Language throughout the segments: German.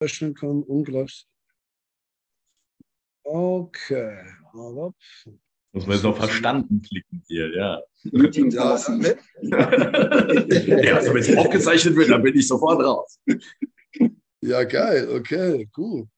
rechnen kann. Ungleich. Okay. Aber muss man jetzt auf verstanden klicken hier, ja. Meeting verlassen. Ja, also wenn es aufgezeichnet wird, dann bin ich sofort raus. Ja, geil, okay, cool.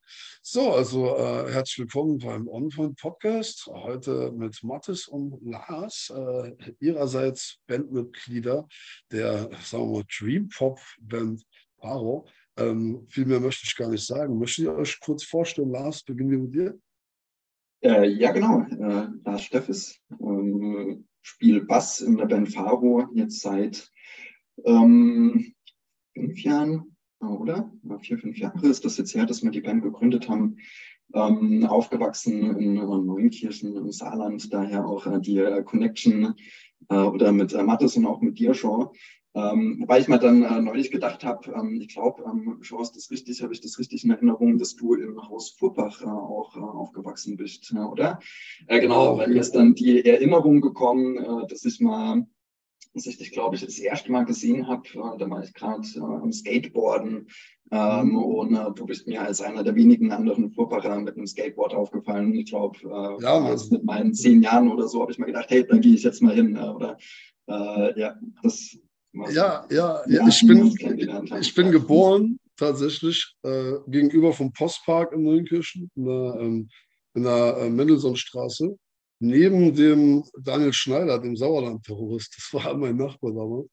So, also äh, herzlich willkommen beim On-Point Podcast. Heute mit Mathis und Lars, äh, ihrerseits Bandmitglieder der, sagen wir mal, Dream Pop Band Paro. Ähm, viel mehr möchte ich gar nicht sagen. Möchtet ihr euch kurz vorstellen? Lars, beginnen wir mit dir. Äh, ja, genau. Äh, Lars Steffes ähm, spielt Bass in der Band Faro jetzt seit ähm, fünf Jahren, oder? Vier, fünf Jahre ist das jetzt her, dass wir die Band gegründet haben. Ähm, aufgewachsen in Neunkirchen im Saarland, daher auch äh, die äh, Connection äh, oder mit äh, Mattes und auch mit dir, Sean. Ähm, wobei ich mal dann äh, neulich gedacht habe, ähm, ich glaube, ähm, ist das richtig, habe ich das richtig in Erinnerung, dass du im Haus Furbach äh, auch äh, aufgewachsen bist, ja, oder? Äh, genau, weil mir ist dann die Erinnerung gekommen, äh, dass ich mal, dass ich dich, glaube ich, das erste Mal gesehen habe, äh, da war ich gerade äh, am Skateboarden ähm, und äh, du bist mir als einer der wenigen anderen Furbacher mit einem Skateboard aufgefallen. Ich glaube, äh, ja, mit meinen zehn Jahren oder so habe ich mal gedacht, hey, da gehe ich jetzt mal hin. Äh, oder ja, das ja, ja, ja, ich bin, ich bin geboren tatsächlich äh, gegenüber vom Postpark in Neunkirchen, in der, ähm, in der äh, Mendelssohnstraße, neben dem Daniel Schneider, dem Sauerland-Terrorist. Das war mein Nachbar damals.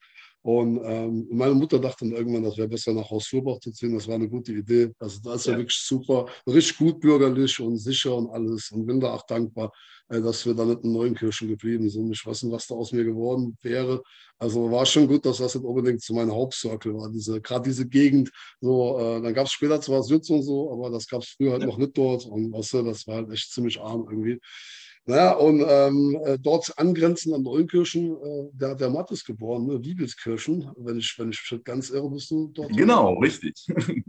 Und ähm, meine Mutter dachte dann irgendwann, das wäre besser nach Haus Furbach zu ziehen. Das war eine gute Idee. Also da ist ja, ja wirklich super, richtig gut bürgerlich und sicher und alles. Und bin da auch dankbar, äh, dass wir da nicht in Neunkirchen geblieben sind. Ich weiß nicht, was da aus mir geworden wäre. Also war schon gut, dass das nicht unbedingt zu meinem Hauptcircle war. Diese, gerade diese Gegend. So, äh, dann gab es später zwar Süd und so, aber das gab es früher halt ja. noch nicht dort. Und weißt du, das war halt echt ziemlich arm irgendwie. Naja, und ähm, äh, dort angrenzend an Neunkirchen, äh, der, der Matt ist geboren, ne? Wiegelskirchen, wenn ich, wenn ich ganz irre bist du dort. Genau, richtig.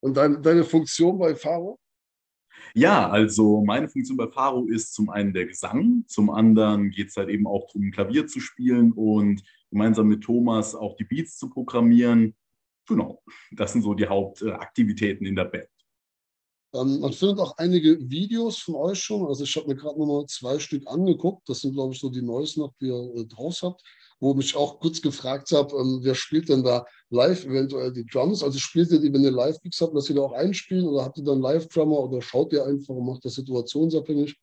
Und dein, deine Funktion bei Faro? Ja, also meine Funktion bei Faro ist zum einen der Gesang, zum anderen geht es halt eben auch darum, Klavier zu spielen und gemeinsam mit Thomas auch die Beats zu programmieren. Genau, das sind so die Hauptaktivitäten in der Band. Ähm, man findet auch einige Videos von euch schon. Also ich habe mir gerade nochmal zwei Stück angeguckt. Das sind, glaube ich, so die neuesten, die ihr äh, draus habt. Wo mich auch kurz gefragt habe, ähm, wer spielt denn da live eventuell die Drums? Also spielt ihr die, wenn ihr Live-Gigs habt, dass ihr da auch einspielen? Oder habt ihr dann Live-Drummer oder schaut ihr einfach und macht das situationsabhängig?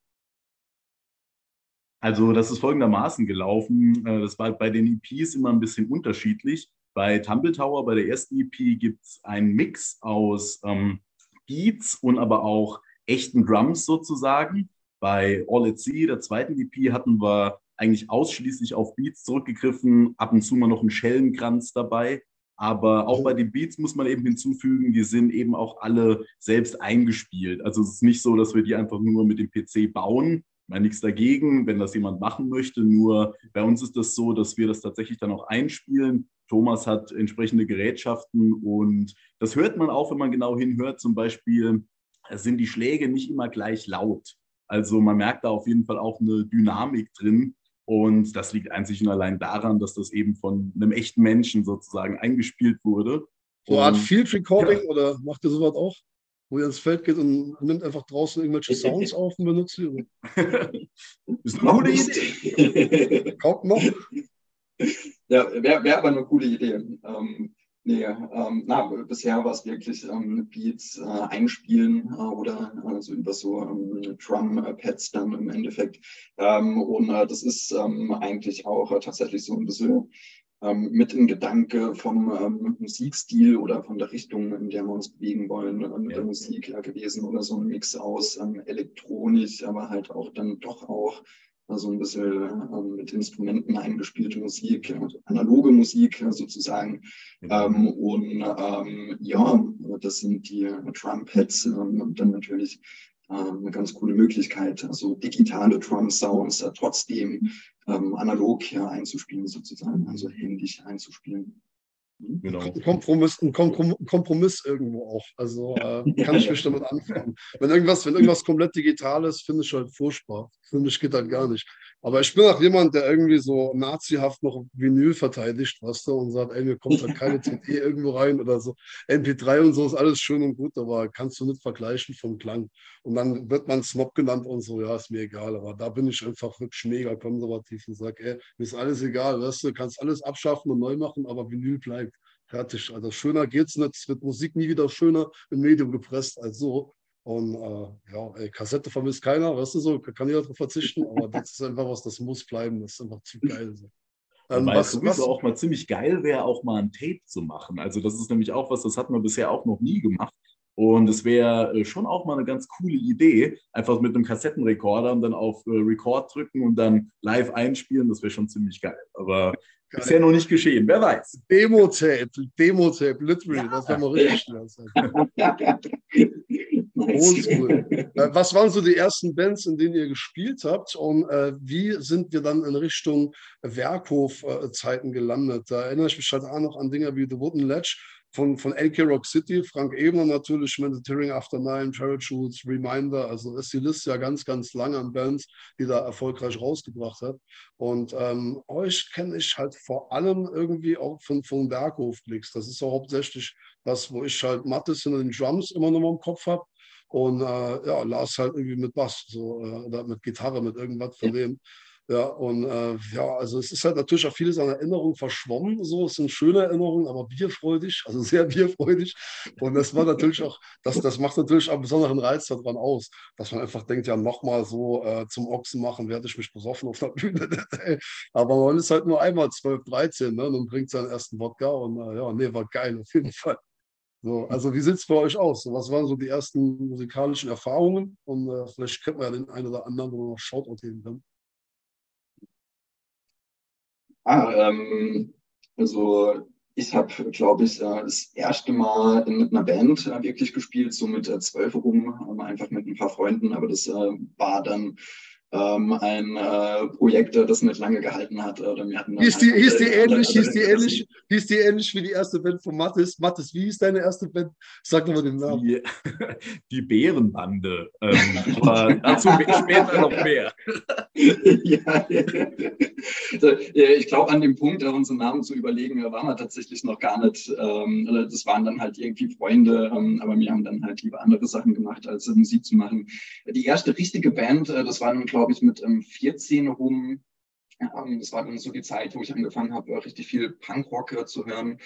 Also das ist folgendermaßen gelaufen. Äh, das war bei den EPs immer ein bisschen unterschiedlich. Bei Tumble Tower, bei der ersten EP, gibt es einen Mix aus ähm, Beats und aber auch echten Drums sozusagen. Bei All at Sea, der zweiten EP, hatten wir eigentlich ausschließlich auf Beats zurückgegriffen, ab und zu mal noch einen Schellenkranz dabei. Aber auch bei den Beats muss man eben hinzufügen, die sind eben auch alle selbst eingespielt. Also es ist nicht so, dass wir die einfach nur mit dem PC bauen. Ich meine, nichts dagegen, wenn das jemand machen möchte. Nur bei uns ist das so, dass wir das tatsächlich dann auch einspielen Thomas hat entsprechende Gerätschaften und das hört man auch, wenn man genau hinhört. Zum Beispiel sind die Schläge nicht immer gleich laut. Also man merkt da auf jeden Fall auch eine Dynamik drin. Und das liegt einzig und allein daran, dass das eben von einem echten Menschen sozusagen eingespielt wurde. So eine Art Field Recording ja. oder macht ihr sowas auch? Wo ihr ins Feld geht und nimmt einfach draußen irgendwelche Sounds auf und benutzt sie? ist eine gute Idee. Kommt noch. Ja, wäre wär aber eine coole Idee. Ähm, nee, ähm, na, bisher war es wirklich ähm, Beats äh, einspielen äh, oder also über so ähm, Drum-Pads dann im Endeffekt. Ähm, und äh, das ist ähm, eigentlich auch äh, tatsächlich so ein bisschen ähm, mit im Gedanke vom ähm, Musikstil oder von der Richtung, in der wir uns bewegen wollen, äh, mit ja. der Musik ja, gewesen oder so ein Mix aus ähm, elektronisch, aber halt auch dann doch auch also ein bisschen ähm, mit Instrumenten eingespielte Musik, also analoge Musik sozusagen. Ähm, und ähm, ja, das sind die Trumpets ähm, und dann natürlich eine ganz coole Möglichkeit, also digitale Drum-Sounds trotzdem analog einzuspielen sozusagen, also händisch einzuspielen. Genau. Kompromiss, ein Kompromiss irgendwo auch. Also äh, kann ich mich damit anfangen. Wenn irgendwas, wenn irgendwas komplett digital ist, finde ich halt furchtbar. Für mich geht das gar nicht. Aber ich bin auch jemand, der irgendwie so nazihaft noch Vinyl verteidigt, weißt du, und sagt, ey, mir kommt halt keine CD irgendwo rein oder so. MP3 und so ist alles schön und gut, aber kannst du nicht vergleichen vom Klang. Und dann wird man Snob genannt und so, ja, ist mir egal. Aber da bin ich einfach wirklich mega konservativ und sage, ey, mir ist alles egal, weißt du, kannst alles abschaffen und neu machen, aber Vinyl bleibt. Fertig. Also schöner geht's nicht. Es wird Musik nie wieder schöner im Medium gepresst als so. Und äh, ja, ey, Kassette vermisst keiner, weißt du so, kann jeder darauf verzichten, aber das ist einfach was, das muss bleiben, das ist einfach zu geil. So. Ähm, Weil was, was, auch mal ziemlich geil wäre, auch mal ein Tape zu machen. Also das ist nämlich auch was, das hat man bisher auch noch nie gemacht. Und es wäre äh, schon auch mal eine ganz coole Idee, einfach mit einem Kassettenrekorder und dann auf äh, Record drücken und dann live einspielen. Das wäre schon ziemlich geil. Aber Geil. Bisher noch nicht geschehen, wer weiß. Demo-Tape, Demo-Tape, literally, ja. das wäre mal richtig schnell. Oldschool. Äh, was waren so die ersten Bands, in denen ihr gespielt habt und äh, wie sind wir dann in Richtung Werkhof-Zeiten gelandet? Da erinnere ich mich halt auch noch an Dinge wie The Wooden Ledge von, von LK Rock City, Frank Ebner natürlich, Mediterranean After Nine, Parachutes, Reminder, also ist die Liste ja ganz, ganz lang an Bands, die da erfolgreich rausgebracht hat. Und ähm, euch kenne ich halt vor allem irgendwie auch von, von Berghof-Klicks. Das ist auch hauptsächlich das, wo ich halt Mattes in den Drums immer noch mal im Kopf habe. Und äh, ja, Lars halt irgendwie mit Bass so, äh, oder mit Gitarre, mit irgendwas von dem. Ja, und äh, ja, also es ist halt natürlich auch vieles an Erinnerungen verschwommen. So, es sind schöne Erinnerungen, aber bierfreudig, also sehr bierfreudig. Und das war natürlich auch, das, das macht natürlich einen besonderen Reiz daran aus, dass man einfach denkt, ja, nochmal so äh, zum Ochsen machen, werde ich mich besoffen auf der Bühne. aber man ist halt nur einmal 12, 13, ne? Und bringt seinen ersten Wodka und äh, ja, nee, war geil auf jeden Fall. So, also wie sieht es bei euch aus? was waren so die ersten musikalischen Erfahrungen? Und äh, vielleicht kennt man ja den einen oder anderen, wo man noch Shoutout geben kann. Ah, ähm, also ich habe, glaube ich, äh, das erste Mal mit einer Band äh, wirklich gespielt, so mit äh, zwölf rum, einfach mit ein paar Freunden, aber das war dann ähm, ein äh, Projekt, das nicht lange gehalten hat. Oder wir hatten hieß, die, hieß, die ähnlich, hieß, die ähnlich, hieß die ähnlich wie die erste Band von Mathis? Mathis, wie hieß deine erste Band? Sag doch mal den Namen. Die, die Bärenbande. Ähm, aber dazu später noch mehr. ja, ja. ich glaube, an dem Punkt, unseren Namen zu überlegen, waren wir tatsächlich noch gar nicht. Ähm, das waren dann halt irgendwie Freunde, ähm, aber wir haben dann halt lieber andere Sachen gemacht, als Musik zu machen. Die erste richtige Band, äh, das war dann, glaube ich, mit ähm, 14 rum. Ähm, das war dann so die Zeit, wo ich angefangen habe, richtig viel Punkrock äh, zu hören.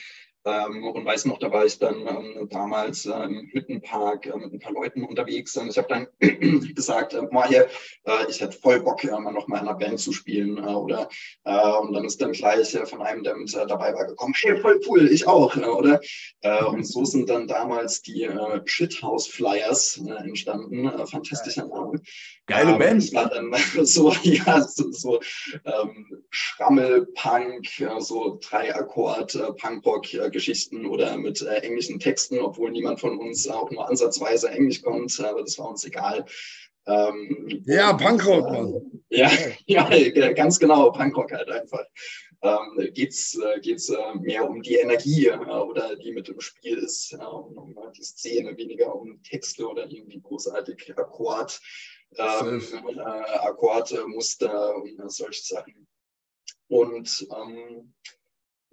Ähm, und weiß noch, da war ich dann ähm, damals äh, im Hüttenpark äh, mit ein paar Leuten unterwegs. Und ich habe dann gesagt, äh, mal hier, äh, ich hätte voll Bock, äh, mal noch mal in einer Band zu spielen. Äh, oder äh, und dann ist dann gleich äh, von einem, der mit äh, dabei war, gekommen, hey, voll cool, ich auch, äh, oder? Äh, und so sind dann damals die äh, Shithouse Flyers äh, entstanden. Äh, fantastischer Name. Geile ähm, Band. Das war dann so, ja, so, so ähm, Schrammelpunk, äh, so drei Akkord, äh, Punkrock, äh, Geschichten oder mit äh, englischen Texten, obwohl niemand von uns auch nur ansatzweise Englisch kommt, aber das war uns egal. Ähm, ja, Punkrock, Mann. Ja, ja, ganz genau, Punkrock halt einfach. Ähm, geht es äh, geht's, äh, mehr um die Energie äh, oder die mit dem Spiel ist, äh, um, um die Szene, weniger um Texte oder irgendwie großartig Akkord, ähm, äh, Akkordmuster und solche Sachen. Und ähm,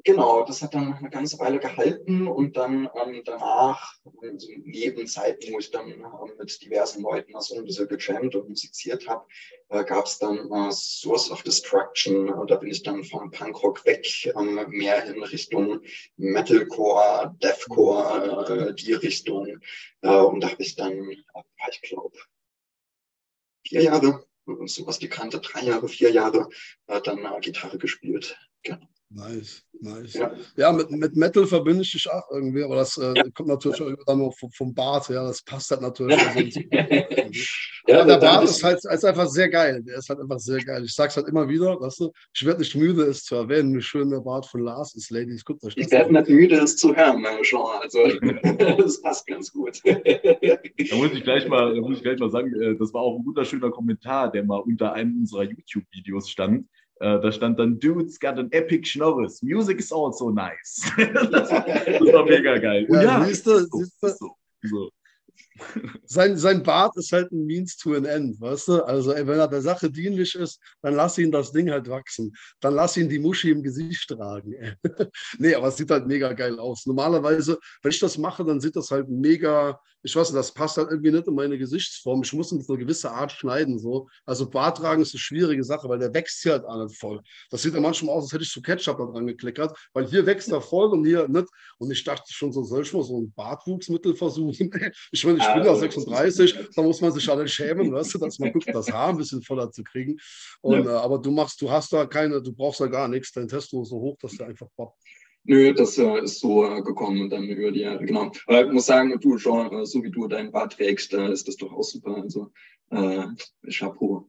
Genau, das hat dann eine ganze Weile gehalten und dann ähm, danach, also neben Zeiten, wo ich dann ähm, mit diversen Leuten so ein bisschen gejammt und musiziert habe, äh, gab es dann äh, Source of Destruction. Und da bin ich dann vom Punkrock weg, ähm, mehr in Richtung Metalcore, Deathcore, äh, die Richtung. Äh, und da habe ich dann, ich glaube, vier Jahre, sowas die Kante, drei Jahre, vier Jahre, äh, dann äh, Gitarre gespielt. Genau. Nice, nice. Ja, ja mit, mit Metal verbinde ich dich auch irgendwie, aber das äh, ja. kommt natürlich auch dann noch vom, vom Bart, ja, das passt halt natürlich. Also ja, der Bart ist halt ist einfach sehr geil, der ist halt einfach sehr geil. Ich sag's halt immer wieder, weißt du, ich werde nicht müde, es zu erwähnen, wie schön der Bart von Lars ist, Ladies, guckt euch das Ich werde nicht müde, es zu hören, meine Jean, also das passt ganz gut. da muss ich gleich mal, da muss ich gleich mal sagen, äh, das war auch ein wunderschöner Kommentar, der mal unter einem unserer YouTube-Videos stand da stand dann, Dude's got an epic Schnorris. Music is also nice. das, das, war mega geil. Ja, ja siehst du, siehst du. So, so sein, sein Bart ist halt ein Means to an End, weißt du? Also, ey, wenn er der Sache dienlich ist, dann lass ihn das Ding halt wachsen. Dann lass ihn die Muschi im Gesicht tragen. nee, aber es sieht halt mega geil aus. Normalerweise, wenn ich das mache, dann sieht das halt mega, ich weiß nicht, das passt halt irgendwie nicht in meine Gesichtsform. Ich muss in so eine gewisse Art schneiden. So. Also Bart tragen ist eine schwierige Sache, weil der wächst hier halt nicht voll. Das sieht ja manchmal aus, als hätte ich so Ketchup da dran gekleckert, weil hier wächst er voll und hier nicht. Und ich dachte schon, so soll ich mal so ein Bartwuchsmittel versuchen. ich meine, ich bin ja 36, da muss man sich alle schämen, weißt du, dass man guckt, das Haar ein bisschen voller zu kriegen. Und, ja. äh, aber du machst, du hast da keine, du brauchst da gar nichts. Dein Testo ist so hoch, dass der einfach poppt. Nö, das äh, ist so äh, gekommen dann über die Jahre, genau. Aber ich muss sagen, du, Jean, so wie du dein Bart trägst, äh, ist das doch auch super. Also, äh, Chapeau.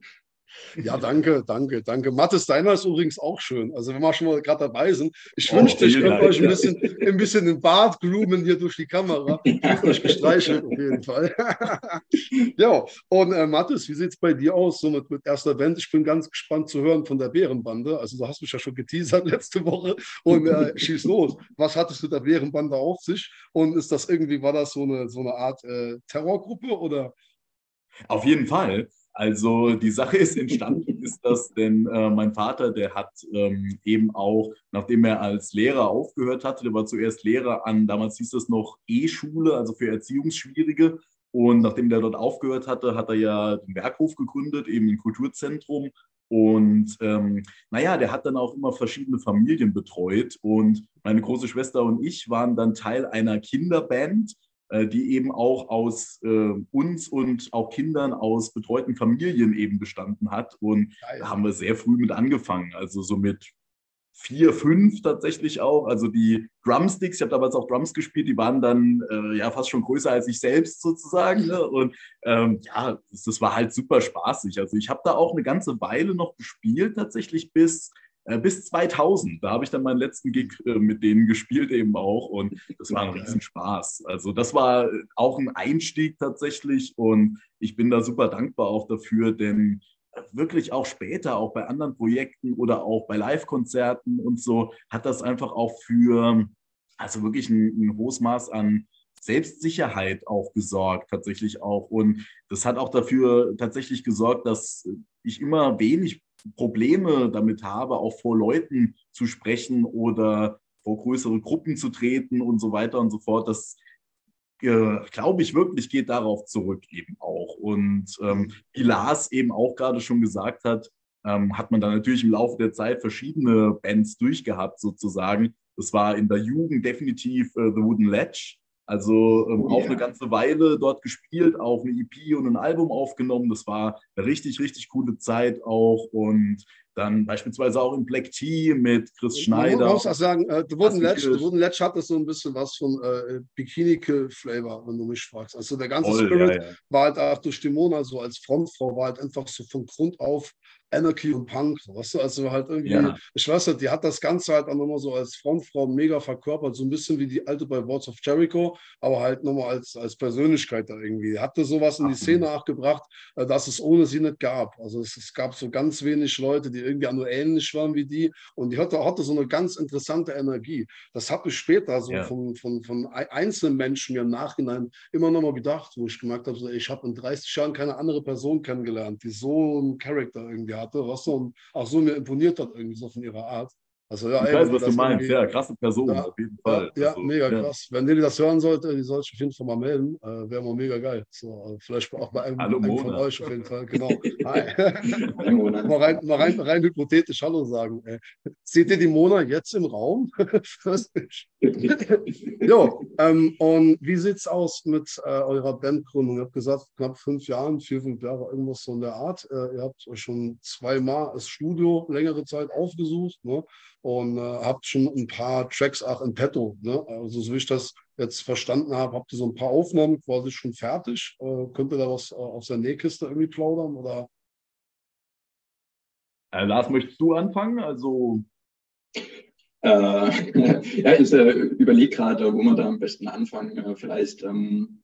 Ja, danke, danke, danke. Mathis, deiner ist übrigens auch schön. Also, wenn wir schon mal gerade dabei sind, ich oh, wünschte, ich könnte euch ein bisschen, ein bisschen den Bart groomen hier durch die Kamera. Ich habe euch gestreichelt, auf jeden Fall. ja, und äh, Mathis, wie sieht es bei dir aus, so mit, mit erster Band? Ich bin ganz gespannt zu hören von der Bärenbande. Also, du hast mich ja schon geteasert letzte Woche und äh, schieß los. Was hattest du der Bärenbande auf sich? Und ist das irgendwie, war das so eine, so eine Art äh, Terrorgruppe oder? Auf jeden Fall. Also die Sache ist entstanden, ist das, denn äh, mein Vater, der hat ähm, eben auch, nachdem er als Lehrer aufgehört hatte, der war zuerst Lehrer an, damals hieß das noch E-Schule, also für Erziehungsschwierige. Und nachdem der dort aufgehört hatte, hat er ja den Werkhof gegründet, eben ein Kulturzentrum. Und ähm, naja, der hat dann auch immer verschiedene Familien betreut. Und meine große Schwester und ich waren dann Teil einer Kinderband, die eben auch aus äh, uns und auch Kindern aus betreuten Familien eben bestanden hat. Und da haben wir sehr früh mit angefangen, also so mit vier, fünf tatsächlich auch. Also die Drumsticks, ich habe damals auch Drums gespielt, die waren dann äh, ja fast schon größer als ich selbst sozusagen. Ne? Und ähm, ja, das, das, war halt super spaßig. Also ich habe da auch eine ganze Weile noch gespielt, tatsächlich bis äh, bis 2000. Da habe ich dann meinen letzten Gig äh, mit denen gespielt eben auch und das war ein Riesenspaß. Also das war auch ein Einstieg tatsächlich und ich bin da super dankbar auch dafür, denn wirklich auch später, auch bei anderen Projekten oder auch bei Live-Konzerten und so, hat das einfach auch für, also wirklich ein, ein hohes Maß an Selbstsicherheit auch gesorgt, tatsächlich auch. Und das hat auch dafür tatsächlich gesorgt, dass ich immer wenig Probleme damit habe, auch vor Leuten zu sprechen oder vor größere Gruppen zu treten und so weiter und so fort. Das äh, glaube ich wirklich geht darauf zurück eben auch. Und ähm, wie Lars eben auch gerade schon gesagt hat, ähm, hat man dann natürlich im Laufe der Zeit verschiedene Bands durchgehabt sozusagen. Das war in der Jugend definitiv äh, The Wooden Ledge. Also ähm, oh, auch eine ganze Weile dort gespielt, auch eine EP und ein Album aufgenommen. Das war eine richtig, richtig coole Zeit auch. Und dann beispielsweise auch im Black Tea mit Chris Schneider. Man muss auch sagen, äh, The Wooden Ledge, The Wooden Ledge hatte so ein bisschen was von äh, Bikini Kill Flavor, wenn du mich fragst. Also der ganze Voll, Spirit ja, ja. war halt auch durch Dimona so als Frontfrau, war halt einfach so von Grund auf Anarchy und Punk, weißt du, also halt irgendwie, ja. ich weiß nicht, die hat das Ganze halt auch nochmal so als Frontfrau mega verkörpert, so ein bisschen wie die alte bei Words of Jericho, aber halt nochmal als, als Persönlichkeit da irgendwie. Hatte sowas in die Szene auch gebracht, äh, dass es ohne sie nicht gab. Also es, es, gab so ganz wenig Leute, die irgendwie nur ähnlich waren wie die und die hatte, hatte so eine ganz interessante Energie. Das habe ich später so ja. von, von, von einzelnen Menschen mir im Nachhinein immer nochmal gedacht, wo ich gemerkt habe, so, ich habe in 30 Jahren keine andere Person kennengelernt, die so einen Charakter irgendwie hat hatte, was so, auch so mir imponiert hat, irgendwie so von ihrer Art. Also, ja, ich ey, weiß, was du meinst. Ja, krasse Person, ja, auf jeden Fall. Ja, also, mega ja. krass. Wenn ihr das hören sollte, die soll ich auf jeden Fall mal melden. Äh, Wäre mal mega geil. So, also vielleicht auch bei einem, einem von euch auf jeden Fall. Genau. mal rein, mal rein, rein hypothetisch Hallo sagen. Ey. Seht ihr die Mona jetzt im Raum? jo, ähm, und wie sieht es aus mit äh, eurer Bandgründung? Ihr habt gesagt, knapp fünf Jahre, vier, fünf Jahre, irgendwas so in der Art. Äh, ihr habt euch schon zweimal das Studio längere Zeit aufgesucht. Ne? Und äh, habt schon ein paar Tracks auch in petto. Ne? Also so wie ich das jetzt verstanden habe, habt ihr so ein paar Aufnahmen quasi schon fertig. Äh, könnt ihr da was äh, aus der Nähkiste irgendwie plaudern? Oder? Äh, Lars, möchtest du anfangen? Also äh, ja, ich äh, überlege gerade, wo man da am besten anfangen. Äh, vielleicht ähm,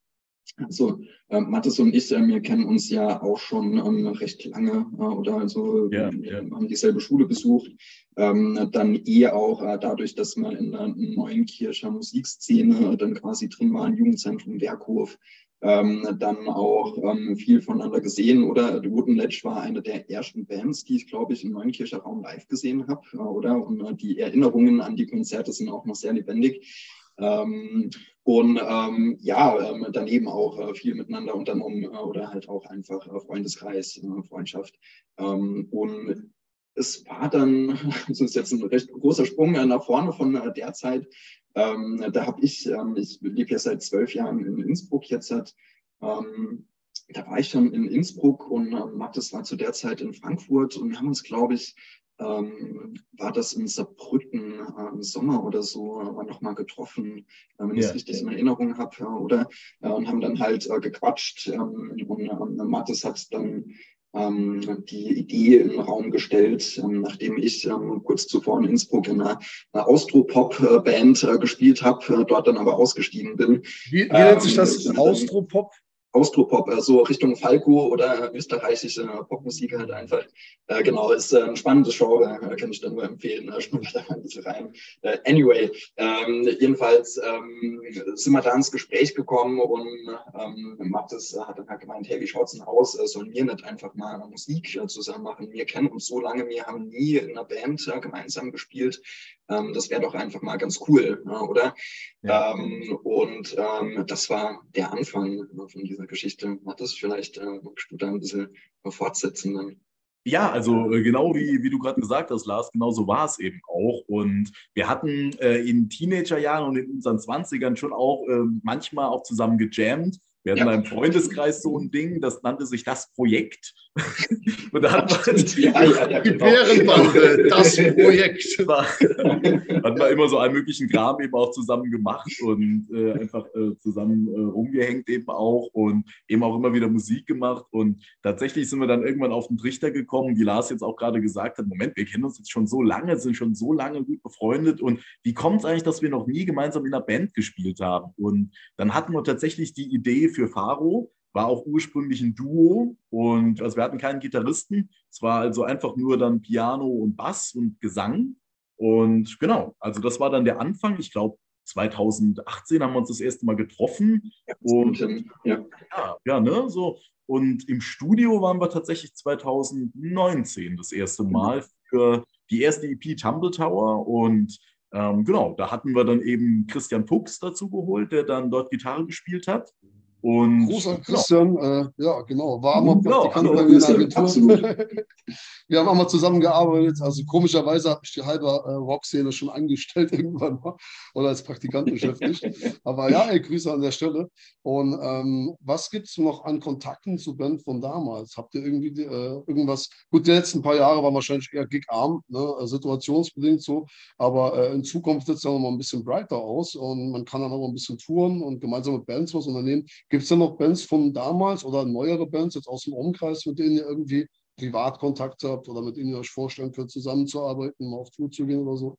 Also äh, Mathis und ich, äh, wir kennen uns ja auch schon ähm, recht lange äh, oder also wir ja. haben dieselbe Schule besucht. Ähm, dann eh auch äh, dadurch, dass wir in der Neuenkircher Musikszene dann quasi drin waren, Jugendzentrum Werkhof, ähm, dann auch ähm, viel voneinander gesehen. Oder The Wooden Ledge war eine der ersten Bands, die ich, glaube ich, im Neuenkircher Raum live gesehen habe, äh, oder? Und äh, die Erinnerungen an die Konzerte sind auch noch sehr lebendig. Ähm, und ähm, ja, ähm, daneben auch äh, viel miteinander unternommen äh, oder halt auch einfach äh, Freundeskreis, äh, Freundschaft. Ähm, und es war dann, das ist jetzt ein recht großer Sprung äh, nach vorne von äh, der Zeit. Ähm, da habe ich, ähm, ich lebe ja seit zwölf Jahren in Innsbruck jetzt hat, ähm, da war ich schon in Innsbruck und ähm, Mathis war zu der Zeit in Frankfurt und wir haben uns, glaube ich, ähm, war das in Saarbrücken äh, im Sommer oder so, äh, nochmal getroffen, äh, wenn ich Ja. es richtig in Erinnerung habe, ja, oder? Äh, und haben dann halt äh, gequatscht ähm, und ähm, Mathis hat dann ähm, die Idee in den Raum gestellt, ähm, nachdem ich kurz zuvor in Innsbruck in einer, einer Austro-Pop-Band äh, gespielt habe, äh, dort dann aber ausgestiegen bin. Wie, wie nennt sich das? Austropop? Austropop, äh, so Richtung Falco oder österreichische Popmusik halt einfach. Äh, genau, ist äh, ein spannendes Genre, äh, kann ich da nur empfehlen. Äh, schnuppert da ein bisschen rein. Äh, anyway, ähm, jedenfalls ähm, sind wir da ins Gespräch gekommen und ähm, Mathis äh, hat dann halt gemeint, hey, wie schaut's denn aus? Äh, sollen wir nicht einfach mal Musik äh, zusammen machen? Wir kennen uns so lange, wir haben nie in einer Band äh, gemeinsam gespielt. Ähm, das wäre doch einfach mal ganz cool, äh, oder? Ja. Ähm, und ähm, das war der Anfang äh, von dieser Geschichte. Mathis, vielleicht äh, magst du da ein bisschen fortsetzen dann. Ja, also äh, genau wie, wie du gerade gesagt hast, Lars, genau so war es eben auch. Und wir hatten äh, in Teenagerjahren und in unseren 20ern schon auch äh, manchmal auch zusammen gejammt. Wir hatten Ja. im Freundeskreis so ein Ding, das nannte sich das Projekt. und da hat man, ja, ja, ja, Die genau. Bärenbande, das Projekt. war, hat man immer so einen möglichen Kram eben auch zusammen gemacht und äh, einfach äh, zusammen äh, rumgehängt eben auch und eben auch immer wieder Musik gemacht. Und tatsächlich sind wir dann irgendwann auf den Trichter gekommen, wie Lars jetzt auch gerade gesagt hat, Moment, wir kennen uns jetzt schon so lange, sind schon so lange gut befreundet und wie kommt es eigentlich, dass wir noch nie gemeinsam in einer Band gespielt haben? Und dann hatten wir tatsächlich die Idee für Faro, war auch ursprünglich ein Duo und also wir hatten keinen Gitarristen. Es war also einfach nur dann Piano und Bass und Gesang. Und genau, also das war dann der Anfang. Ich glaube, 2018 haben wir uns das erste Mal getroffen. Und ja. ja, ja, ne, so. Und im Studio waren wir tatsächlich 2019 das erste Mal für die erste EP Tumble Tower. Und ähm, genau, da hatten wir dann eben Christian Fuchs dazu geholt, der dann dort Gitarre gespielt hat. Und Großer genau, Christian, äh, ja, genau, war mal Genau, Praktikant bei mir in der Agentur. Wir haben auch mal zusammengearbeitet. Also komischerweise hat mich die halbe äh, Rockszene schon angestellt irgendwann mal oder als Praktikant beschäftigt. Aber ja, ey, Grüße an der Stelle. Und ähm, was gibt es noch an Kontakten zu Band von damals? Habt ihr irgendwie die, äh, irgendwas? Gut, die letzten paar Jahre waren wahrscheinlich eher gigarm, ne? äh, situationsbedingt so. Aber äh, in Zukunft sieht es dann noch mal ein bisschen breiter aus und man kann dann auch mal ein bisschen touren und gemeinsam mit Bands was unternehmen. Gibt es denn noch Bands von damals oder neuere Bands jetzt aus dem Umkreis, mit denen ihr irgendwie Privatkontakt habt oder mit denen ihr euch vorstellen könnt, zusammenzuarbeiten, mal auf Tour zu gehen oder so?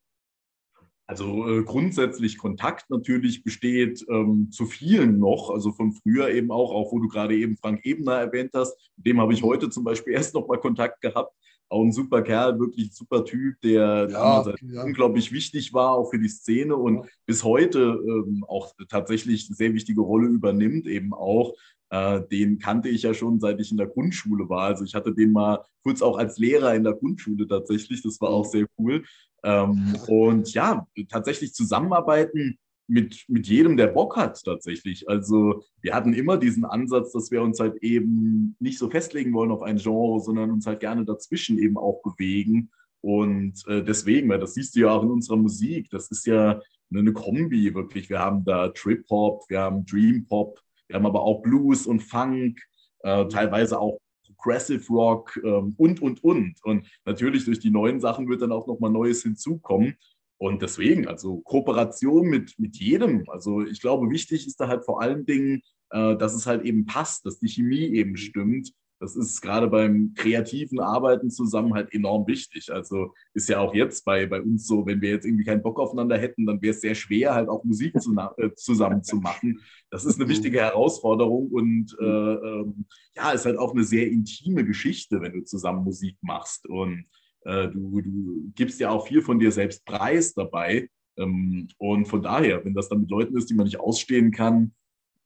Also äh, grundsätzlich Kontakt natürlich besteht ähm, zu vielen noch, also von früher eben auch, auch wo du gerade eben Frank Ebner erwähnt hast, mit dem habe ich heute zum Beispiel erst noch mal Kontakt gehabt. Auch ein super Kerl, wirklich ein super Typ, der Ja, ja. unglaublich wichtig war, auch für die Szene und Ja. bis heute ähm, auch tatsächlich eine sehr wichtige Rolle übernimmt, eben auch. Äh, den kannte ich ja schon, seit ich in der Grundschule war. Also ich hatte den mal kurz auch als Lehrer in der Grundschule tatsächlich. Das war auch sehr cool. Ähm, und ja, tatsächlich zusammenarbeiten mit, mit jedem, der Bock hat, tatsächlich. Also wir hatten immer diesen Ansatz, dass wir uns halt eben nicht so festlegen wollen auf ein Genre, sondern uns halt gerne dazwischen eben auch bewegen. Und äh, deswegen, weil das siehst du ja auch in unserer Musik, das ist ja eine, eine Kombi wirklich. Wir haben da Trip-Hop, wir haben Dream-Pop, wir haben aber auch Blues und Funk, äh, teilweise auch Progressive Rock ähm, und, und, und. Und natürlich durch die neuen Sachen wird dann auch nochmal Neues hinzukommen. Und deswegen, also Kooperation mit, mit jedem. Also ich glaube, wichtig ist da halt vor allen Dingen, äh, dass es halt eben passt, dass die Chemie eben stimmt. Das ist gerade beim kreativen Arbeiten zusammen halt enorm wichtig. Also ist ja auch jetzt bei, bei uns so, wenn wir jetzt irgendwie keinen Bock aufeinander hätten, dann wäre es sehr schwer, halt auch Musik zu, äh, zusammen zu machen. Das ist eine mhm. wichtige Herausforderung und äh, ähm, ja, ist halt auch eine sehr intime Geschichte, wenn du zusammen Musik machst. Und du, du gibst ja auch viel von dir selbst preis dabei. Ähm, und von daher, wenn das dann mit Leuten ist, die man nicht ausstehen kann,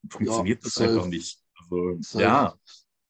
funktioniert ja, das einfach nicht. Also, ja.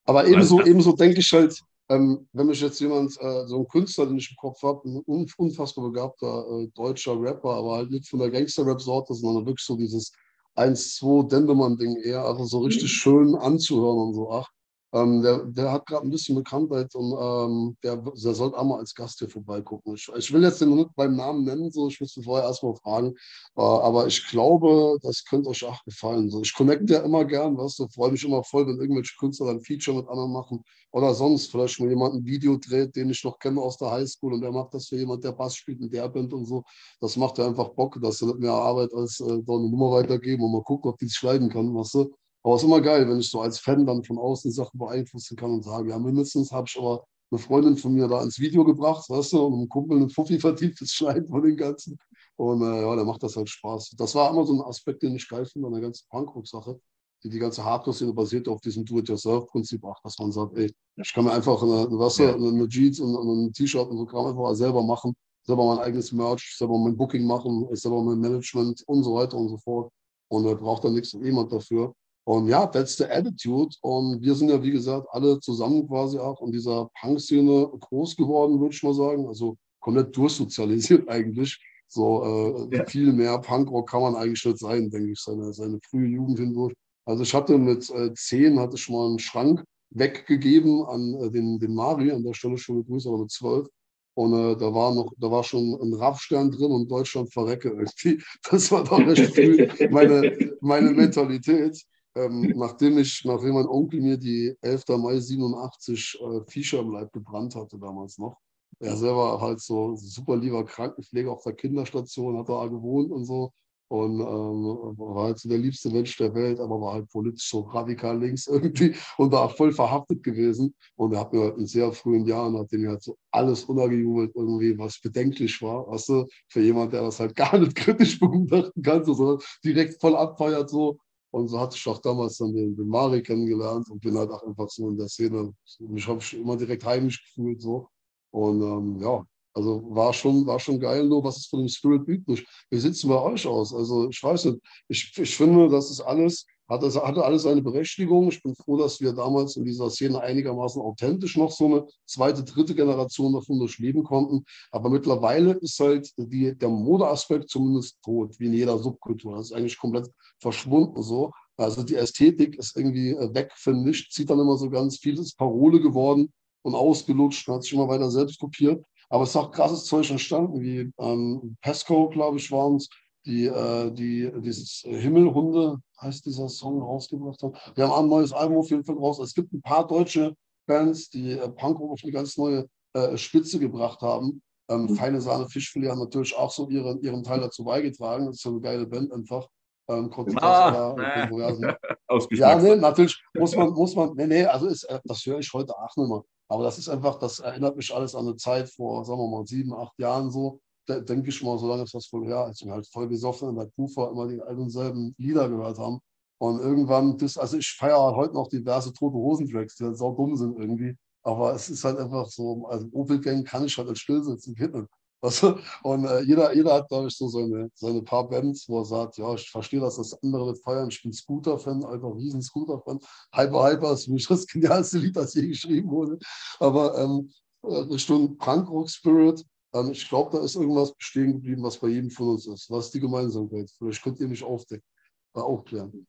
Aber ebenso, also, ebenso denke ich halt, ähm, wenn mich jetzt jemand, äh, so ein Künstler, den ich im Kopf habe, ein unfassbar begabter äh, deutscher Rapper, aber halt nicht von der Gangster-Rap-Sorte, sondern wirklich so dieses 1-2 Dendemann-Ding eher, einfach so richtig mhm. schön anzuhören und so, ach, ähm, der, der, hat gerade ein bisschen Bekanntheit und ähm, der, der sollte auch mal als Gast hier vorbeigucken. Ich, ich will jetzt den nicht beim Namen nennen, so ich müsste vorher erstmal fragen. Äh, aber ich glaube, das könnte euch auch gefallen. So, ich connecte ja immer gern, weißt du, freue mich immer voll, wenn irgendwelche Künstler ein Feature mit anderen machen oder sonst vielleicht mal jemand ein Video dreht, den ich noch kenne aus der Highschool und der macht das für jemand, der Bass spielt in der Band und so. Das macht ja einfach Bock, dass er nicht mehr Arbeit als äh, da eine Nummer weitergeben und mal gucken, ob die es schneiden kann, weißt du. Aber es ist immer geil, wenn ich so als Fan dann von außen Sachen beeinflussen kann und sage, ja, mindestens habe ich aber eine Freundin von mir da ins Video gebracht, weißt du, und einem Kumpel einen Fuffi verdient fürs Schneiden von den Ganzen. Und äh, ja, der macht das halt Spaß. Das war immer so ein Aspekt, den ich geil finde an der ganzen Punkrock-Sache. Die, die ganze Hardcore-Szene basiert auf diesem Do-it-yourself-Prinzip, ach, dass man sagt, ey, ich kann mir einfach eine, eine Wasser, ja. eine Jeans und, und ein T-Shirt und so Kram einfach selber machen, selber mein eigenes Merch, selber mein Booking machen, selber mein Management und so weiter und so fort. Und er braucht dann nichts jemand dafür. Und ja, that's the attitude. Und wir sind ja, wie gesagt, alle zusammen quasi auch in dieser Punk-Szene groß geworden, würde ich mal sagen. Also komplett durchsozialisiert eigentlich. So äh, ja. viel mehr Punkrock kann man eigentlich nicht sein, denke ich, seine, seine frühe Jugend hindurch. Also ich hatte mit äh, zehn hatte ich mal einen Schrank weggegeben an äh, den, den Mari, an der Stelle schon Grüße, aber mit zwölf. Und äh, da war noch, da war schon ein Raffstern drin und Deutschland verrecke irgendwie. Das war doch recht früh meine, meine Mentalität. Ähm, nachdem ich, nachdem mein Onkel mir die 11. Mai 87 äh, Viecher im Leib gebrannt hatte damals noch. Er selber halt so super lieber Krankenpfleger auf der Kinderstation, hat da gewohnt und so. Und ähm, war halt so der liebste Mensch der Welt, aber war halt politisch so radikal links irgendwie und da voll verhaftet gewesen. Und er hat mir in sehr frühen Jahren, hat mir halt so alles untergejubelt, irgendwie, was bedenklich war, weißt du, für jemand, der das halt gar nicht kritisch begutachten kann, sondern direkt voll abfeiert so. Und so hatte ich auch damals dann den, den Mari kennengelernt und bin halt auch einfach so in der Szene. Mich habe ich immer direkt heimisch gefühlt so. Und ähm, ja, also war schon, war schon geil, nur was ist von dem Spirit übrig? Wie sieht es bei euch aus? Also ich weiß nicht, ich, ich finde, das ist alles hatte, hatte alles seine Berechtigung. Ich bin froh, dass wir damals in dieser Szene einigermaßen authentisch noch so eine zweite, dritte Generation davon durchleben konnten. Aber mittlerweile ist halt die, der Modeaspekt zumindest tot, wie in jeder Subkultur. Das ist eigentlich komplett verschwunden so. Also die Ästhetik ist irgendwie äh, weg, ich. Zieht dann immer so ganz vieles Parole geworden und ausgelutscht hat sich immer weiter selbst kopiert. Aber es ist auch krasses Zeug entstanden, wie ähm, Pesco, glaube ich, waren es, die, äh, die dieses Himmelhunde, heißt dieser Song, rausgebracht haben. Wir haben ein neues Album auf jeden Fall raus. Es gibt ein paar deutsche Bands, die äh, Punkrock auf eine ganz neue äh, Spitze gebracht haben. Ähm, mhm. Feine Sahne Fischfilet haben natürlich auch so ihren, ihren Teil dazu beigetragen. Das ist so eine geile Band einfach. Ähm, ah, äh, ja, nee, natürlich muss man, muss man, nee, nee, also ist, äh, das höre ich heute auch nicht mehr. Aber das ist einfach, das erinnert mich alles an eine Zeit vor, sagen wir mal, sieben, acht Jahren so denke ich mal, so lange ist das wohl her, als wir halt voll besoffen in der Kufa immer die alten selben Lieder gehört haben. Und irgendwann, das, also ich feiere halt heute noch diverse tote Hosen-Tracks, die halt sau dumm sind irgendwie. Aber es ist halt einfach so, also Opel-Gang kann ich halt als still sitzen, geht nicht. Weißt du? Und äh, jeder, jeder hat, glaube ich, so seine, seine paar Bands, wo er sagt, ja, ich verstehe, dass das andere nicht feiern. Ich bin Scooter-Fan, einfach riesen Scooter-Fan. Hyper Hyper ist für mich das genialste Lied, das je geschrieben wurde. Aber ähm, Richtung Punkrock-Spirit ähm, ich glaube, da ist irgendwas bestehen geblieben, was bei jedem von uns ist. Was ist die Gemeinsamkeit? Vielleicht könnt ihr mich aufdecken, äh, aufklären.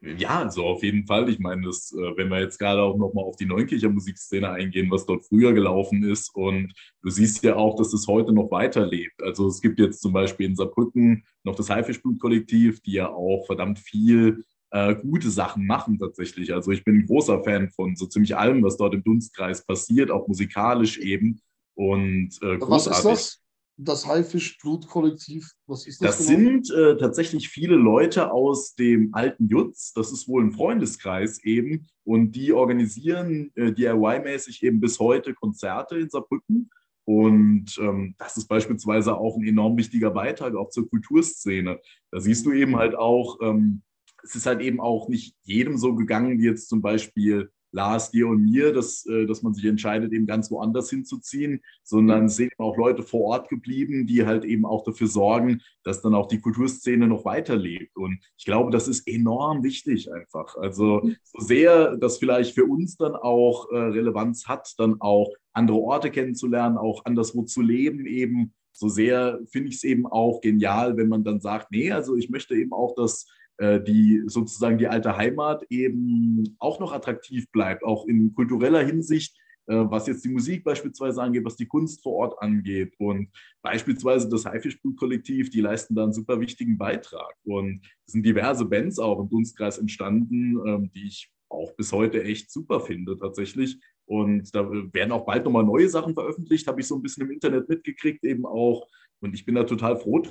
Ja, also auf jeden Fall. Ich meine, das, äh, wenn wir jetzt gerade auch nochmal auf die Neunkircher Musikszene eingehen, was dort früher gelaufen ist. Und du siehst ja auch, dass das heute noch weiterlebt. Also es gibt jetzt zum Beispiel in Saarbrücken noch das Haifischblut-Kollektiv, die ja auch verdammt viel äh, gute Sachen machen tatsächlich. Also ich bin ein großer Fan von so ziemlich allem, was dort im Dunstkreis passiert, auch musikalisch eben. Und äh, großartig. Was ist das? das Haifisch-Blut-Kollektiv? Was ist das? Das genau? sind äh, tatsächlich viele Leute aus dem alten Jutz. Das ist wohl ein Freundeskreis eben. Und die organisieren äh, DIY-mäßig eben bis heute Konzerte in Saarbrücken. Und ähm, das ist beispielsweise auch ein enorm wichtiger Beitrag auch zur Kulturszene. Da siehst du eben halt auch, ähm, es ist halt eben auch nicht jedem so gegangen, wie jetzt zum Beispiel Lars, dir und mir, dass, äh, dass man sich entscheidet, eben ganz woanders hinzuziehen, sondern es sind auch Leute vor Ort geblieben, die halt eben auch dafür sorgen, dass dann auch die Kulturszene noch weiterlebt. Und ich glaube, das ist enorm wichtig einfach. Also so sehr das vielleicht für uns dann auch äh, Relevanz hat, dann auch andere Orte kennenzulernen, auch anderswo zu leben eben, so sehr finde ich es eben auch genial, wenn man dann sagt, nee, also ich möchte eben auch, dass die sozusagen die alte Heimat eben auch noch attraktiv bleibt, auch in kultureller Hinsicht, äh, was jetzt die Musik beispielsweise angeht, was die Kunst vor Ort angeht. Und beispielsweise das Haifischblut-Kollektiv, die leisten da einen super wichtigen Beitrag. Und es sind diverse Bands auch im Dunstkreis entstanden, ähm, die ich auch bis heute echt super finde tatsächlich. Und da werden auch bald nochmal neue Sachen veröffentlicht, habe ich so ein bisschen im Internet mitgekriegt eben auch. Und ich bin da total froh.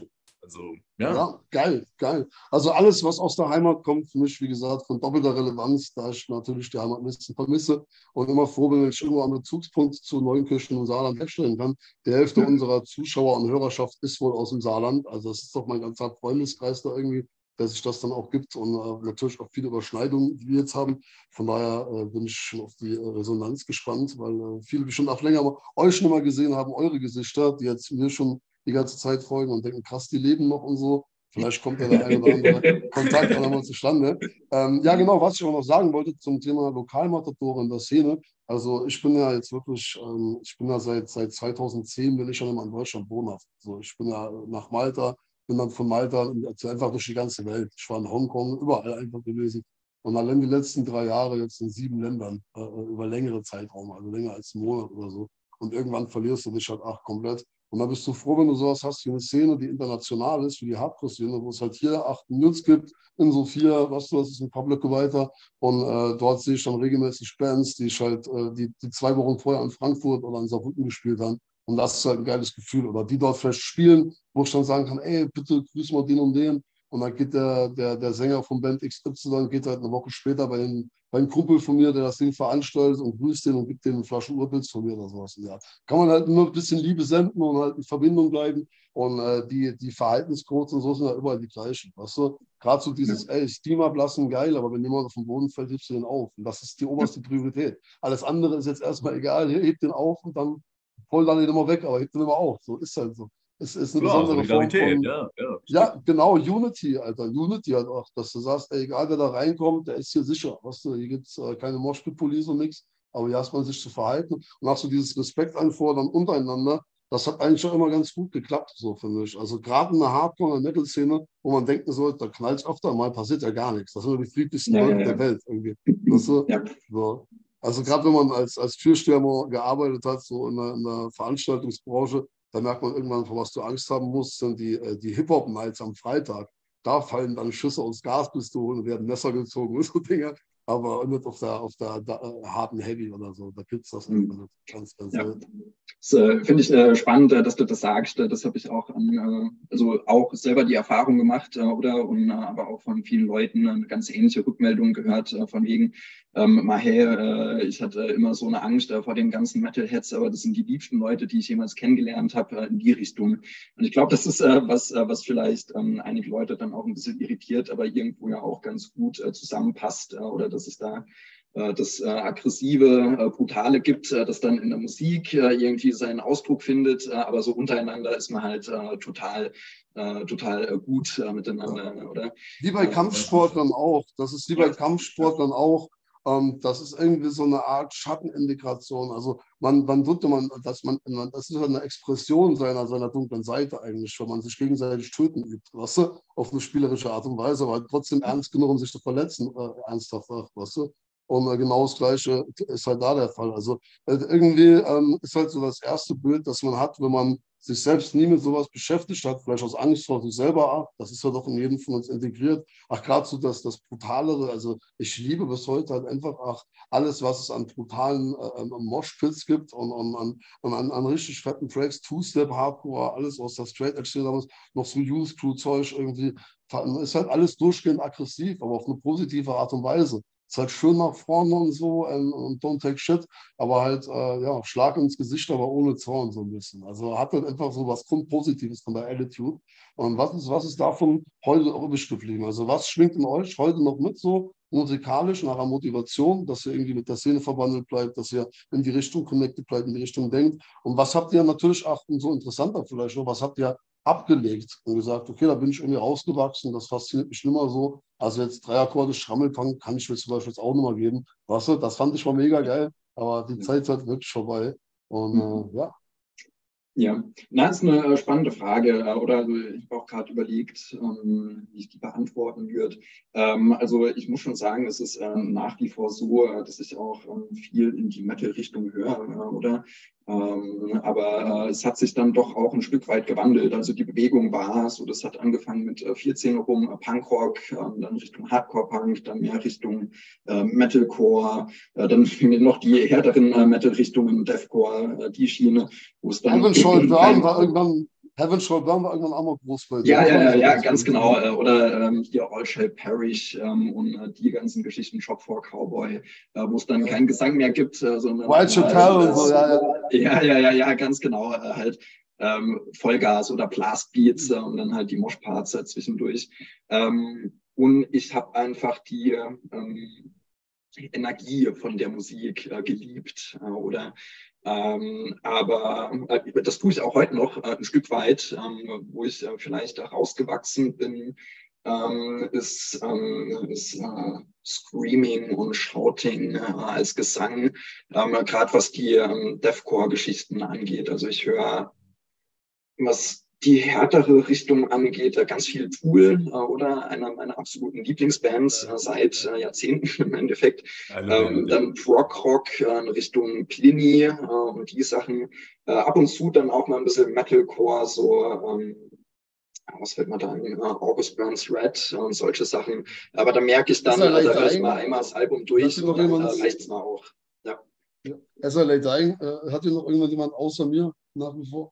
Also, ja. ja. geil, geil. Also alles, was aus der Heimat kommt, für mich, wie gesagt, von doppelter Relevanz, da ich natürlich die Heimat ein bisschen vermisse und immer froh bin, wenn ich irgendwo einen Bezugspunkt zu Neunkirchen und Saarland herstellen kann. Die Hälfte ja. unserer Zuschauer und Hörerschaft ist wohl aus dem Saarland. Also das ist doch mein ganzer Freundeskreis da irgendwie, der sich das dann auch gibt und äh, natürlich auch viele Überschneidungen, die wir jetzt haben. Von daher äh, bin ich schon auf die äh, Resonanz gespannt, weil äh, viele bestimmt auch länger euch schon mal gesehen haben, eure Gesichter, die jetzt mir schon die ganze Zeit folgen und denken, krass, die leben noch und so. Vielleicht kommt ja der eine oder andere Kontakt auch nochmal zustande. Ähm, ja, genau, was ich auch noch sagen wollte zum Thema Lokalmatadore in der Szene. Also ich bin ja jetzt wirklich, ähm, ich bin ja seit, seit 2010 bin ich schon immer in Deutschland wohnhaft. Also ich bin ja nach Malta, bin dann von Malta also einfach durch die ganze Welt. Ich war in Hongkong, überall einfach gewesen. Und allein die letzten drei Jahre jetzt in sieben Ländern äh, über längere Zeitraum, also länger als einen Monat oder so. Und irgendwann verlierst du dich halt auch komplett. Und da bist du froh, wenn du sowas hast wie eine Szene, die international ist, wie die Hardcore-Szene, wo es halt hier acht News gibt, in Sophia, was du, das ist ein Public weiter. Und äh, dort sehe ich dann regelmäßig Bands, die ich halt, äh, die, die zwei Wochen vorher in Frankfurt oder in Saarbrücken gespielt haben. Und das ist halt ein geiles Gefühl. Oder die dort vielleicht spielen, wo ich dann sagen kann, ey, bitte grüß mal den und den. Und dann geht der, der, der Sänger von Band XY, geht halt eine Woche später bei den ein Kumpel von mir, der das Ding veranstaltet und grüßt den und gibt den eine Flasche Urpilz von mir oder sowas. Ja. Kann man halt nur ein bisschen Liebe senden und halt in Verbindung bleiben. Und äh, die, die Verhaltenscodes und so sind ja überall die gleichen. Weißt du? Gerade so dieses, ey, Steam ablassen, geil, aber wenn jemand auf den Boden fällt, hebst du den auf. Und das ist die oberste Priorität. Alles andere ist jetzt erstmal egal. Heb den auf und dann voll dann den immer weg, aber heb den immer auf. So ist halt so. Es ist eine Klar, besondere Form von, ja, ja. ja, genau, Unity, Alter. Unity halt auch, dass du sagst, ey, egal wer da reinkommt, der ist hier sicher. Weißt du, hier gibt es äh, keine Moshpit-Police und nichts, aber hier hast man sich zu verhalten und auch so dieses Respekt einfordern untereinander. Das hat eigentlich schon immer ganz gut geklappt, so finde ich. Also gerade in der Hardcore- und Metal-Szene, wo man denken sollte, da knallt es öfter mal, passiert ja gar nichts. Das sind die friedlichsten ja, Leute der Welt irgendwie. Weißt du? so. Also gerade wenn man als, als Türsteher gearbeitet hat, so in der, in der Veranstaltungsbranche, da merkt man irgendwann, vor was du Angst haben musst, sind die, äh, die Hip-Hop-Nights am Freitag. Da fallen dann Schüsse aus Gaspistolen, werden Messer gezogen und so Dinge aber nicht auf der, auf der, der äh, harten Heavy oder so. Da gibt es das mhm. ganz, ganz ja. selten. Das äh, finde ich äh, spannend, äh, dass du das sagst. Das habe ich auch, an, also auch selber die Erfahrung gemacht, oder? Und aber auch von vielen Leuten eine ganz ähnliche Rückmeldung gehört, von wegen, ähm, mal hey, ich hatte immer so eine Angst vor den ganzen Metalheads, aber das sind die liebsten Leute, die ich jemals kennengelernt habe, in die Richtung. Und ich glaube, das ist was, was vielleicht ähm, einige Leute dann auch ein bisschen irritiert, aber irgendwo ja auch ganz gut zusammenpasst, oder dass es da äh, das äh, aggressive, äh, brutale gibt, das dann in der Musik irgendwie seinen Ausdruck findet, aber so untereinander ist man halt total, total gut miteinander, oder? Wie bei Kampfsportlern auch. Das ist wie bei Kampfsportlern auch. Ähm, das ist irgendwie so eine Art Schattenintegration. Also man, man würde man, dass man, das ist eine Expression seiner, seiner dunklen Seite eigentlich, wenn man sich gegenseitig töten übt, weißt du, auf eine spielerische Art und Weise, aber trotzdem ernst genug, um sich zu verletzen, äh, ernsthaft, weißt du. Und äh, genau das Gleiche ist halt da der Fall. Also äh, irgendwie ähm, ist halt so das erste Bild, das man hat, wenn man sich selbst nie mit sowas beschäftigt hat, vielleicht aus Angst vor sich selber, ach, das ist ja doch in jedem von uns integriert. Ach, gerade so das, das Brutalere, also ich liebe bis heute halt einfach ach, alles, was es an brutalen äh, ähm, Moshpits gibt und, und an, an, an, richtig fetten Tracks, Two-Step, Hardcore, alles aus der Straight Edge damals, noch so Youth Crew Zeug irgendwie, ist halt alles durchgehend aggressiv, aber auf eine positive Art und Weise ist halt schön nach vorne und so und, und don't take shit, aber halt, äh, ja, Schlag ins Gesicht, aber ohne Zorn so ein bisschen. Also hat halt einfach so was Grundpositives von der Attitude. Und was ist, was ist davon heute übrig geblieben? Also was schwingt in euch heute noch mit so musikalisch nach der Motivation, dass ihr irgendwie mit der Szene verbandelt bleibt, dass ihr in die Richtung connected bleibt, in die Richtung denkt? Und was habt ihr natürlich auch, so interessanter vielleicht noch, was habt ihr abgelegt und gesagt, okay, da bin ich irgendwie rausgewachsen, das fasziniert mich immer so. Also jetzt drei Akkorde Schrammelpunk kann ich mir zum Beispiel jetzt auch nochmal geben. Weißt du, das fand ich mal mega geil, aber die Zeit ist halt wirklich vorbei. Und mhm. äh, ja, ja, das ist eine spannende Frage. Äh, oder also ich habe auch gerade überlegt, ähm, wie ich die beantworten würde. Ähm, also ich muss schon sagen, es ist ähm, nach wie vor so, äh, dass ich auch viel in die Metal-Richtung höre, äh, oder? Aber es hat sich dann doch auch ein Stück weit gewandelt. Also die Bewegung war so, das hat angefangen mit 14 rum Punkrock, dann Richtung Hardcore-Punk, dann mehr Richtung Metalcore, dann noch die härteren Metal-Richtungen, Deathcore, die Schiene, wo es dann Shore Burn war irgendwann, Heaven Shore Burn war irgendwann auch mal groß bei. Ja, ja, ja, ja, ganz genau. Äh, oder ähm, hier All Shall Perish ähm, und äh, die ganzen Geschichten, Shop for Cowboy, äh, wo es dann keinen Gesang mehr gibt, äh, sondern. White Chappelle und so, ja, ja. Ja, ja, ja, ja, ganz genau. Äh, halt ähm, Vollgas oder Blastbeats äh, und dann halt die Moshparts äh, zwischendurch. Ähm, und ich habe einfach die ähm, Energie von der Musik äh, geliebt äh, oder ähm, aber äh, das tue ich auch heute noch äh, ein Stück weit, ähm, wo ich äh, vielleicht rausgewachsen bin, ähm, ist, ähm, ist äh, Screaming und Shouting äh, als Gesang, ähm, gerade was die ähm, Deathcore-Geschichten angeht. Also ich höre, was die härtere Richtung angeht, ganz viel Tool äh, oder einer meiner absoluten Lieblingsbands äh, seit äh, Jahrzehnten im Endeffekt. Ähm, dann Prog Rock in Richtung Pliny und die Sachen. ab und zu dann auch mal ein bisschen Metalcore, so ähm, was fällt mir da ein? August Burns Red und solche Sachen. Aber da merke ich dann, da höre ich mal einmal das Album durch und dann reicht es mal auch. Ja. ja. SLA Dying, äh, hat hier noch irgendjemand außer mir nach wie vor?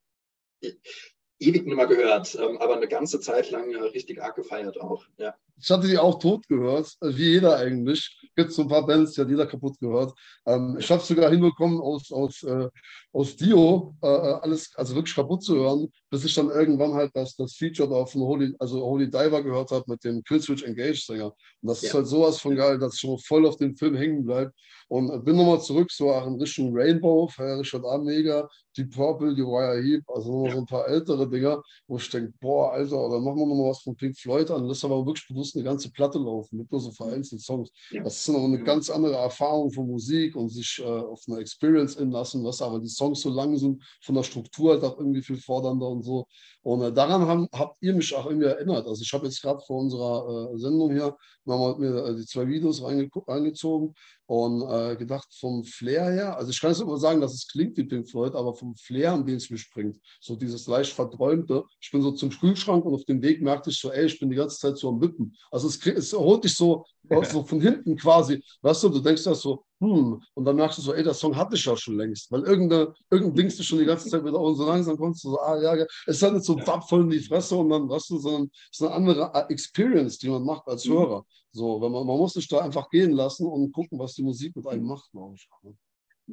Ewig nicht mehr gehört, ähm, aber eine ganze Zeit lang äh, richtig arg gefeiert auch. Ja. Ich hatte die auch tot gehört, äh, wie jeder eigentlich. Gibt so ein paar Bands, die hat jeder kaputt gehört. Ähm, ich habe es sogar hinbekommen, aus, aus, äh, aus Dio alles, also wirklich kaputt zu hören, bis ich dann irgendwann halt das, das Feature da von Holy, also Holy Diver gehört habe mit dem Killswitch Engage Sänger. Und das ja. ist halt sowas von geil, dass ich schon voll auf den Film hängen bleibe. Und bin nochmal zurück, so in Richtung Rainbow, feiere ich halt auch mega. Die Purple, die Wire Heap, also nochmal ja. so ein paar ältere Dinger, wo ich denke, boah, Alter, oder machen wir nochmal was von Pink Floyd an. Das ist aber wirklich bewusst eine ganze Platte laufen, mit nur so vereinzelten Songs. Ja. Das ist noch eine ganz andere Erfahrung von Musik und sich äh, auf eine Experience inlassen, was aber die Songs so lang sind, von der Struktur halt auch irgendwie viel fordernder und so. Und äh, daran haben, habt ihr mich auch irgendwie erinnert. Also ich habe jetzt gerade vor unserer äh, Sendung hier nochmal mir äh, die zwei Videos reingezogen und äh, gedacht, vom Flair her, also ich kann es immer sagen, dass es klingt wie Pink Floyd, aber vom Flair, an den es mich bringt, so dieses leicht verträumte. Ich bin so zum Kühlschrank und auf dem Weg merkte ich so, ey, ich bin die ganze Zeit so am Wippen. Also es, es holt dich so, so von hinten quasi, weißt du, du denkst das so, hm, und dann merkst du so, ey, der Song hatte ich ja schon längst, weil irgendein, irgendein Dings du schon die ganze Zeit wieder und so langsam kommst du so, ah ja, es ist halt nicht so ja. voll in die Fresse und dann, weißt du, sondern es ist eine andere äh, Experience, die man macht als mhm. Hörer. So, wenn man, man muss sich da einfach gehen lassen und gucken, was die Musik mit einem macht, glaube ich. Ne?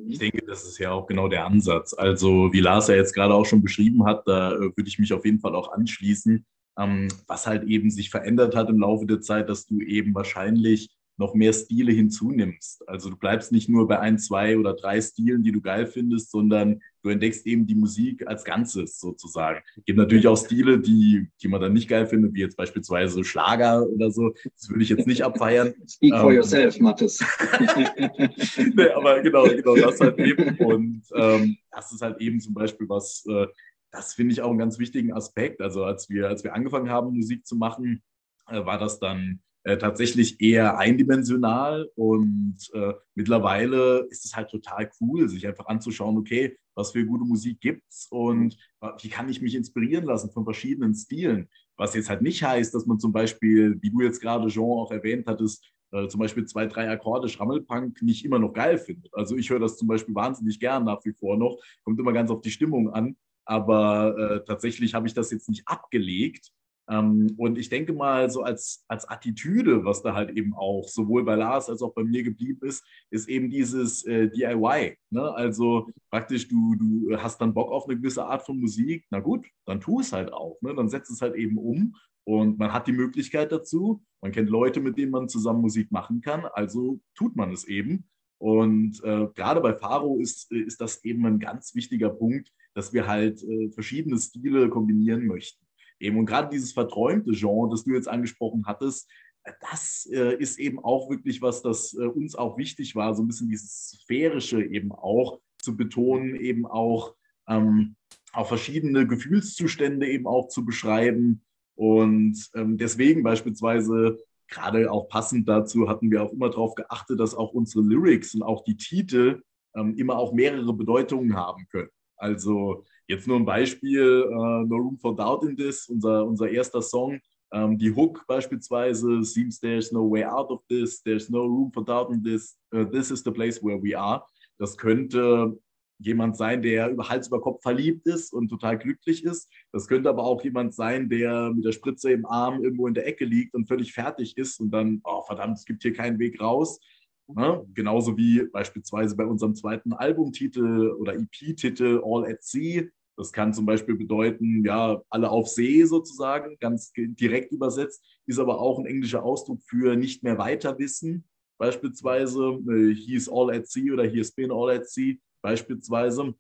Ich denke, das ist ja auch genau der Ansatz. Also, wie Lars ja jetzt gerade auch schon beschrieben hat, da äh, würde ich mich auf jeden Fall auch anschließen. Ähm, was halt eben sich verändert hat im Laufe der Zeit, dass du eben wahrscheinlich noch mehr Stile hinzunimmst. Also du bleibst nicht nur bei ein, zwei oder drei Stilen, die du geil findest, sondern du entdeckst eben die Musik als Ganzes sozusagen. Es gibt natürlich auch Stile, die, die man dann nicht geil findet, wie jetzt beispielsweise Schlager oder so. Das würde ich jetzt nicht abfeiern. Speak for ähm, yourself, Mathis. nee, aber genau, genau das halt eben. Und ähm, das ist halt eben zum Beispiel was, äh, das finde ich auch einen ganz wichtigen Aspekt. Also als wir, als wir angefangen haben, Musik zu machen, äh, war das dann äh, tatsächlich eher eindimensional und äh, mittlerweile ist es halt total cool, sich einfach anzuschauen, okay, was für gute Musik gibt's und wie kann ich mich inspirieren lassen von verschiedenen Stilen. Was jetzt halt nicht heißt, dass man zum Beispiel, wie du jetzt gerade Jean auch erwähnt hattest, äh, zum Beispiel zwei, drei Akkorde Schrammelpunk nicht immer noch geil findet. Also ich höre das zum Beispiel wahnsinnig gern nach wie vor noch. Kommt immer ganz auf die Stimmung an. Aber äh, tatsächlich habe ich das jetzt nicht abgelegt. Ähm, und ich denke mal, so als, als Attitüde, was da halt eben auch sowohl bei Lars als auch bei mir geblieben ist, ist eben dieses äh, DIY. Ne? Also praktisch, du, du hast dann Bock auf eine gewisse Art von Musik. Na gut, dann tu es halt auch. Ne? Dann setz es halt eben um und man hat die Möglichkeit dazu. Man kennt Leute, mit denen man zusammen Musik machen kann. Also tut man es eben. Und äh, gerade bei Faro ist, ist das eben ein ganz wichtiger Punkt, dass wir halt äh, verschiedene Stile kombinieren möchten. Eben und gerade dieses verträumte Genre, das du jetzt angesprochen hattest, äh, das äh, ist eben auch wirklich was, das äh, uns auch wichtig war, so ein bisschen dieses Sphärische eben auch zu betonen, eben auch, ähm, auch verschiedene Gefühlszustände eben auch zu beschreiben und ähm, deswegen beispielsweise, gerade auch passend dazu, hatten wir auch immer darauf geachtet, dass auch unsere Lyrics und auch die Titel ähm, immer auch mehrere Bedeutungen haben können. Also jetzt nur ein Beispiel, uh, No Room for Doubt in This, unser, unser erster Song. Ähm, die Hook beispielsweise, Seems there's no way out of this, there's no room for doubt in this, uh, this is the place where we are. Das könnte jemand sein, der über Hals über Kopf verliebt ist und total glücklich ist. Das könnte aber auch jemand sein, der mit der Spritze im Arm irgendwo in der Ecke liegt und völlig fertig ist und dann, oh verdammt, es gibt hier keinen Weg raus. Ne? Genauso wie beispielsweise bei unserem zweiten Albumtitel oder EP-Titel All at Sea. Das kann zum Beispiel bedeuten, ja, alle auf See sozusagen, ganz direkt übersetzt, ist aber auch ein englischer Ausdruck für nicht mehr weiter wissen. Beispielsweise, äh, he is all at sea oder he has been all at sea beispielsweise.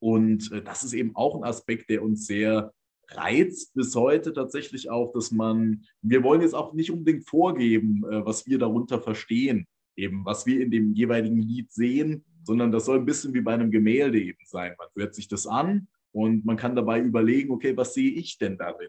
Und äh, das ist eben auch ein Aspekt, der uns sehr reizt bis heute tatsächlich auch, dass man, wir wollen jetzt auch nicht unbedingt vorgeben, äh, was wir darunter verstehen, eben was wir in dem jeweiligen Lied sehen, sondern das soll ein bisschen wie bei einem Gemälde eben sein. Man hört sich das an und man kann dabei überlegen, okay, was sehe ich denn darin?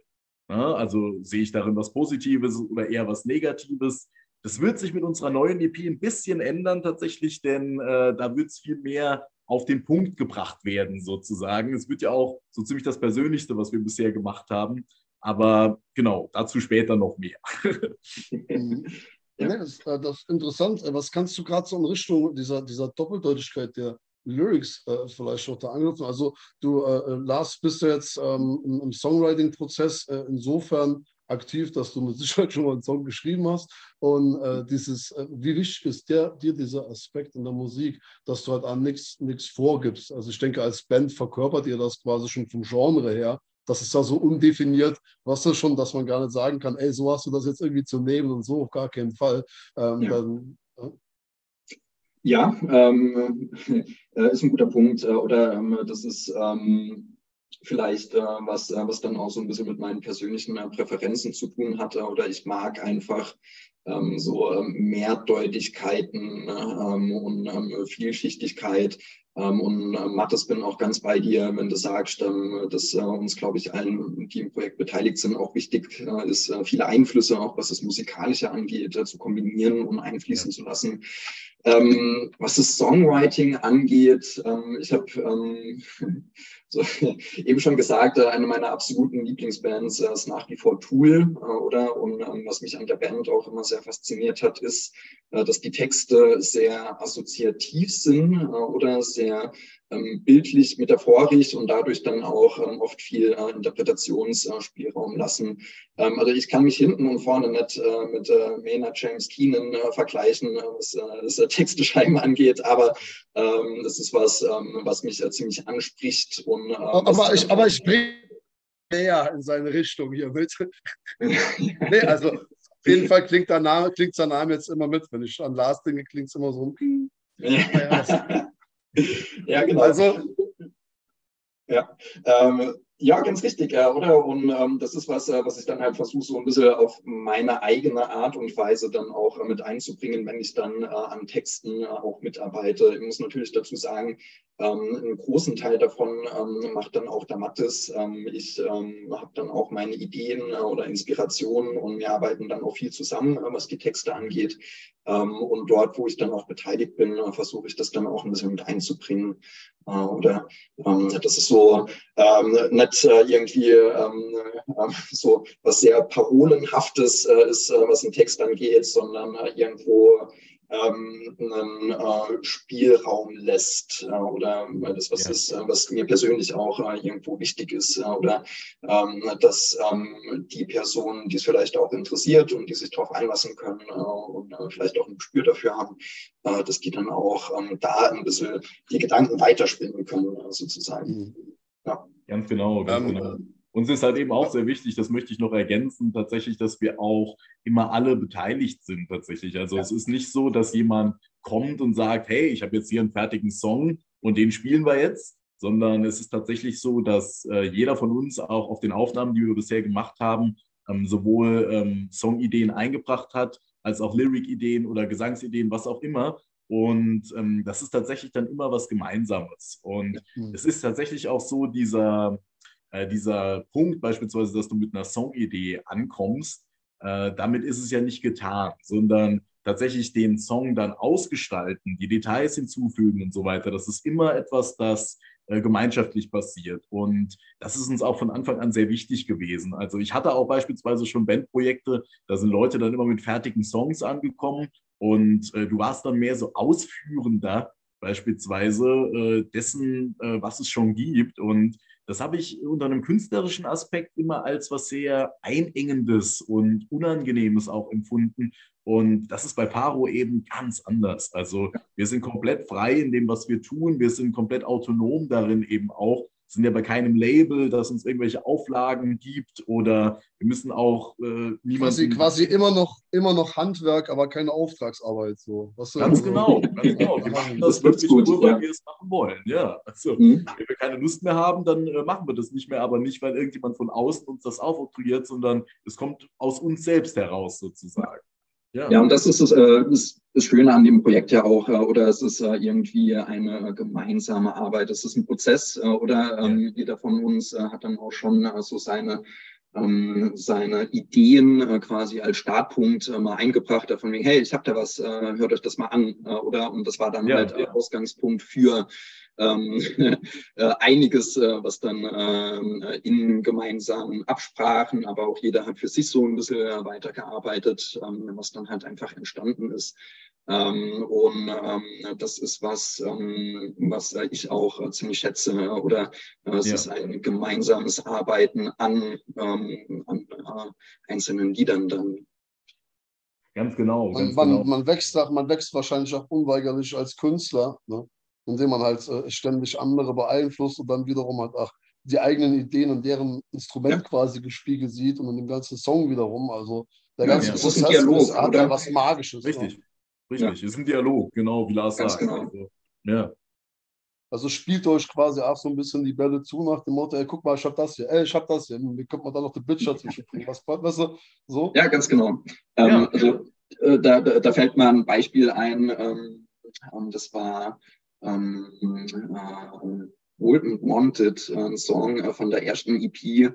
Ja, also sehe ich darin was Positives oder eher was Negatives? Das wird sich mit unserer neuen EP ein bisschen ändern tatsächlich, denn äh, da wird es viel mehr auf den Punkt gebracht werden, sozusagen. Es wird ja auch so ziemlich das Persönlichste, was wir bisher gemacht haben. Aber genau, dazu später noch mehr. Mhm. ja. das, äh, das, ist interessant. Äh, was kannst du gerade so in Richtung dieser, dieser Doppeldeutigkeit der Lyrics äh, vielleicht auch da angriffen? Also du, äh, äh, Lars, bist du jetzt ähm, im, im Songwriting-Prozess äh, insofern aktiv, dass du mit Sicherheit schon mal einen Song geschrieben hast. Und äh, dieses, äh, wie wichtig ist der, dir dieser Aspekt in der Musik, dass du halt an nichts vorgibst? Also ich denke, als Band verkörpert ihr das quasi schon vom Genre her. Das ist ja so undefiniert, was ist schon, dass man gar nicht sagen kann, ey, so hast du das jetzt irgendwie zu nehmen und so auf gar keinen Fall. Ähm, ja. Dann, ja. Ja, ähm, äh, ist ein guter Punkt. Äh, oder ähm, das ist ähm, vielleicht äh, was, äh, was dann auch so ein bisschen mit meinen persönlichen Präferenzen zu tun hatte. Oder ich mag einfach ähm, so ähm, Mehrdeutigkeiten ne, ähm, und Vielschichtigkeit. Ähm, und äh, Mathis bin auch ganz bei dir, wenn du sagst, ähm, dass äh, uns, glaube ich, allen, die im Projekt beteiligt sind, auch wichtig äh, ist, viele Einflüsse, auch was das Musikalische angeht, zu kombinieren und einfließen zu lassen. Ähm, was das Songwriting angeht, ähm, ich habe ähm, so, eben schon gesagt, äh, eine meiner absoluten Lieblingsbands äh, ist nach wie vor Tool, äh, oder? Und ähm, was mich an der Band auch immer sehr fasziniert hat, ist, dass die Texte sehr assoziativ sind oder sehr ähm, bildlich, metaphorisch und dadurch dann auch ähm, oft viel äh, Interpretationsspielraum lassen. Ähm, also ich kann mich hinten und vorne nicht äh, mit äh, Maynard James Keenan äh, vergleichen, äh, was äh, das äh, Texte schreiben angeht, aber ähm, das ist was, ähm, was mich äh, ziemlich anspricht. Und, äh, aber, ich, aber ich bringe näher in seine Richtung hier mit. nee, also auf jeden Fall klingt der Name, klingt der Name jetzt immer mit. Wenn ich an Lars denke, klingt es immer so. ja, ja, genau. Also, ja, ähm, Ja, ganz richtig, ja, oder? Und ähm, das ist was, äh, was ich dann halt versuche, so ein bisschen auf meine eigene Art und Weise dann auch äh, mit einzubringen, wenn ich dann äh, an Texten äh, auch mitarbeite. Ich muss natürlich dazu sagen, ähm, einen großen Teil davon ähm, macht dann auch der Mattes. Ähm, ich ähm, habe dann auch meine Ideen äh, oder Inspirationen und wir arbeiten dann auch viel zusammen, äh, was die Texte angeht. Ähm, und dort, wo ich dann auch beteiligt bin, äh, versuche ich das dann auch ein bisschen mit einzubringen. Äh, oder ähm, das ist so nicht äh, irgendwie so was sehr Parolenhaftes ist, was einen Text angeht, sondern irgendwo ähm, einen äh, Spielraum lässt äh, oder das was ja. ist, äh, was mir persönlich auch äh, irgendwo wichtig ist äh, oder ähm, dass ähm, die Personen, die es vielleicht auch interessiert und die sich darauf einlassen können äh, und vielleicht auch ein Gespür dafür haben, dass die dann auch ähm, da ein bisschen die Gedanken weiterspinnen können sozusagen. Mhm. Ja. Ganz genau, ganz ähm, genau. Uns ist halt eben auch sehr wichtig, das möchte ich noch ergänzen, tatsächlich, dass wir auch immer alle beteiligt sind tatsächlich. Also ja. es ist nicht so, dass jemand kommt und sagt, hey, ich habe jetzt hier einen fertigen Song und den spielen wir jetzt, sondern es ist tatsächlich so, dass äh, jeder von uns auch auf den Aufnahmen, die wir bisher gemacht haben, ähm, sowohl ähm, Songideen eingebracht hat, als auch Lyric-Ideen oder Gesangsideen, was auch immer. Und ähm, das ist tatsächlich dann immer was Gemeinsames. Und mhm. es ist tatsächlich auch so, dieser, äh, dieser Punkt beispielsweise, dass du mit einer Songidee ankommst, äh, damit ist es ja nicht getan, sondern tatsächlich den Song dann ausgestalten, die Details hinzufügen und so weiter. Das ist immer etwas, das gemeinschaftlich passiert. Und das ist uns auch von Anfang an sehr wichtig gewesen. Also ich hatte auch beispielsweise schon Bandprojekte, da sind Leute dann immer mit fertigen Songs angekommen und äh, du warst dann mehr so ausführender beispielsweise äh, dessen, äh, was es schon gibt. Und das habe ich unter einem künstlerischen Aspekt immer als was sehr Einengendes und Unangenehmes auch empfunden. Und das ist bei Paro eben ganz anders. Also wir sind komplett frei in dem, was wir tun. Wir sind komplett autonom darin eben auch, sind ja bei keinem Label, das uns irgendwelche Auflagen gibt oder wir müssen auch äh, niemanden... Quasi, quasi immer, noch, immer noch Handwerk, aber keine Auftragsarbeit. So. Was ganz genau, ganz genau. Wir machen das, das wirklich gut, nur, weil ja. wir es machen wollen. Ja, also, mhm. wenn wir keine Lust mehr haben, dann äh, machen wir das nicht mehr, aber nicht, weil irgendjemand von außen uns das aufoktroyiert, sondern es kommt aus uns selbst heraus sozusagen. Ja. ja, und das ist das, äh, das, das Schöne an dem Projekt ja auch, äh, oder es ist äh, irgendwie eine gemeinsame Arbeit, es ist ein Prozess, äh, oder ähm, jeder von uns äh, hat dann auch schon äh, so seine ähm, seine Ideen äh, quasi als Startpunkt äh, mal eingebracht, davon wegen, hey, ich habe da was, äh, hört euch das mal an, oder? Und das war dann ja, halt ja. Ausgangspunkt für ähm, äh, einiges, äh, was dann äh, in gemeinsamen Absprachen, aber auch jeder hat für sich so ein bisschen weitergearbeitet, ähm, was dann halt einfach entstanden ist. Ähm, und ähm, das ist was, ähm, was ich auch äh, ziemlich schätze. Oder äh, es ja. ist ein gemeinsames Arbeiten an, ähm, an äh, einzelnen Liedern dann. Ganz genau. Ganz man, genau. Man, wächst, man wächst wahrscheinlich auch unweigerlich als Künstler, ne? Indem man halt äh, ständig andere beeinflusst und dann wiederum halt auch die eigenen Ideen und deren Instrument ja. quasi gespiegelt sieht und in dem ganzen Song wiederum. Also der ganze ja, Prozess Dialog, ist, hat ja was Magisches. Richtig. Ja. Richtig, ja. ist ein Dialog, genau wie Lars Ganz sagt. Genau. Also, ja. Also spielt euch quasi auch so ein bisschen die Bälle zu nach dem Motto, ey, guck mal, ich hab das hier, ey, ich hab das hier. Wie könnte man da noch die Bitch dazwischen bringen? Was, weißt du, so? Ja, ganz genau. Ähm, ja. Also, äh, da, da, fällt mir ein Beispiel ein, ähm, ähm das war ähm, äh, Wold Wanted, äh, ein Song äh, von der ersten EP,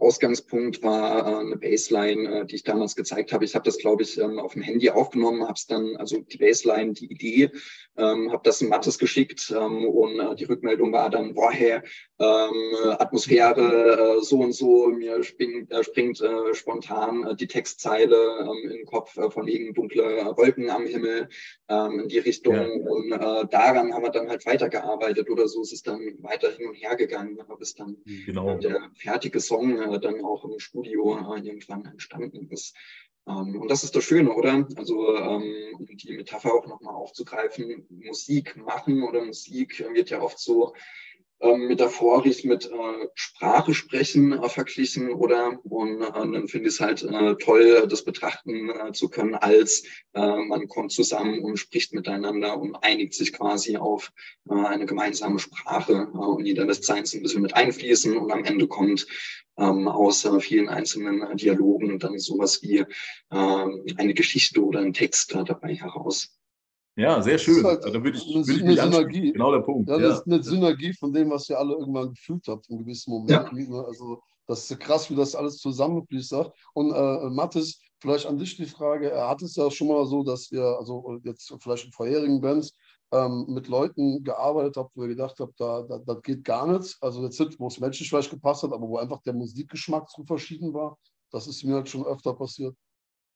Ausgangspunkt war äh, eine Baseline, äh, die ich damals gezeigt habe. Ich habe das, glaube ich, ähm, auf dem Handy aufgenommen, habe es dann, also die Baseline, die Idee, ähm, habe das in Mattes geschickt ähm, und äh, die Rückmeldung war dann, boah, hey, ähm, Atmosphäre so und so, mir springt, springt spontan die Textzeile ähm, in den Kopf von wegen dunkle Wolken am Himmel ähm, in die Richtung ja. und daran haben wir dann halt weitergearbeitet oder so ist es dann weiter hin und her gegangen, bis dann genau. der fertige Song Song äh, dann auch im Studio äh, irgendwann entstanden ist. Ähm, und das ist das Schöne, oder? Also ähm, um die Metapher auch nochmal aufzugreifen, Musik machen oder Musik wird ja oft so ähm, metaphorisch mit äh, Sprache sprechen äh, verglichen, oder? Und äh, dann finde ich es halt äh, toll, das betrachten äh, zu können, als äh, man kommt zusammen und spricht miteinander und einigt sich quasi auf äh, eine gemeinsame Sprache äh, und jeder lässt seins ein bisschen mit einfließen und am Ende kommt ähm, aus äh, vielen einzelnen äh, Dialogen dann sowas wie äh, eine Geschichte oder ein Text äh, dabei heraus. Ja, sehr schön. Halt da würde ich, würde ich mich Synergie. Genau der Punkt. Ja, das ja. ist eine Synergie von dem, was ihr alle irgendwann gefühlt habt in gewissen Momenten. Ja. Ne? Also das ist krass, wie das alles zusammenfließt. Und äh, Mathis, vielleicht an dich die Frage, er hat es ja schon mal so, dass ihr, also jetzt vielleicht in vorherigen Bands, ähm, mit Leuten gearbeitet habt, wo ihr gedacht habt, da, da, das geht gar nicht. Also jetzt nicht, wo es menschlich vielleicht gepasst hat, aber wo einfach der Musikgeschmack zu verschieden war. Das ist mir halt schon öfter passiert.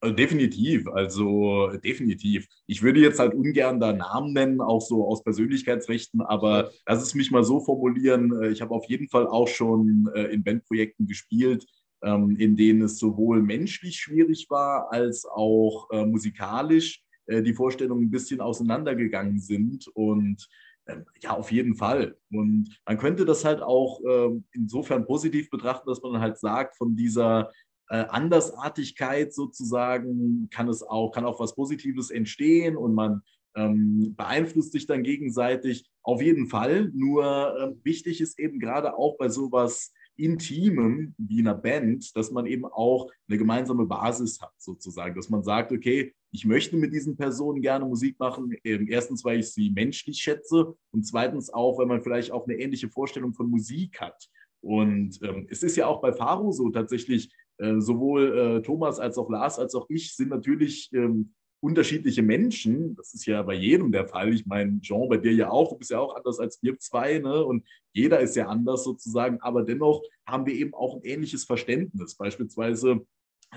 Also definitiv, also definitiv. Ich würde jetzt halt ungern da Namen nennen, auch so aus Persönlichkeitsrechten, aber lass es mich mal so formulieren. Äh, ich habe auf jeden Fall auch schon äh, in Bandprojekten gespielt, ähm, in denen es sowohl menschlich schwierig war, als auch äh, musikalisch die Vorstellungen ein bisschen auseinandergegangen sind. Und ähm, ja, auf jeden Fall. Und man könnte das halt auch ähm, insofern positiv betrachten, dass man halt sagt, von dieser äh, Andersartigkeit sozusagen kann es auch, kann auch was Positives entstehen und man ähm, beeinflusst sich dann gegenseitig. Auf jeden Fall. Nur äh, wichtig ist eben gerade auch bei sowas Intimem wie einer Band, dass man eben auch eine gemeinsame Basis hat, sozusagen. Dass man sagt, okay, ich möchte mit diesen Personen gerne Musik machen. Ähm, erstens, weil ich sie menschlich schätze und zweitens auch, weil man vielleicht auch eine ähnliche Vorstellung von Musik hat. Und ähm, es ist ja auch bei Faro so tatsächlich, äh, sowohl äh, Thomas als auch Lars als auch ich sind natürlich ähm, unterschiedliche Menschen. Das ist ja bei jedem der Fall. Ich meine, Jean, bei dir ja auch. Du bist ja auch anders als wir zwei. Ne? Und jeder ist ja anders sozusagen. Aber dennoch haben wir eben auch ein ähnliches Verständnis. Beispielsweise,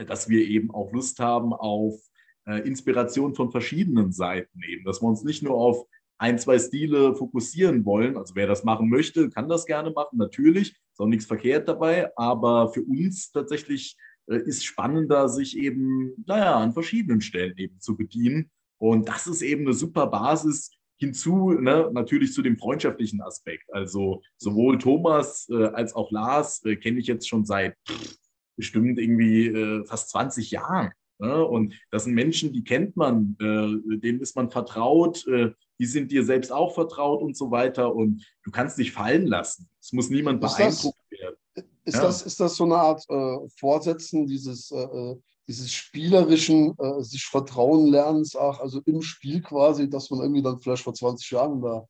dass wir eben auch Lust haben auf äh, Inspiration von verschiedenen Seiten eben. Dass wir uns nicht nur auf ein, zwei Stile fokussieren wollen. Also wer das machen möchte, kann das gerne machen, natürlich. Ist auch nichts verkehrt dabei. Aber für uns tatsächlich äh, ist spannender, sich eben, naja, an verschiedenen Stellen eben zu bedienen. Und das ist eben eine super Basis hinzu, ne, natürlich zu dem freundschaftlichen Aspekt. Also sowohl Thomas äh, als auch Lars äh, kenne ich jetzt schon seit pff, bestimmt irgendwie äh, fast 20 Jahren. Ne? Und das sind Menschen, die kennt man, äh, denen ist man vertraut, die sind dir selbst auch vertraut und so weiter. Und du kannst dich fallen lassen. Es muss niemand beeindruckt werden. Ist, ja. das, ist das so eine Art äh, Fortsetzen dieses, äh, äh dieses spielerischen, äh, sich Vertrauen lernens, auch, also im Spiel quasi, dass man irgendwie dann vielleicht vor 20 Jahren in der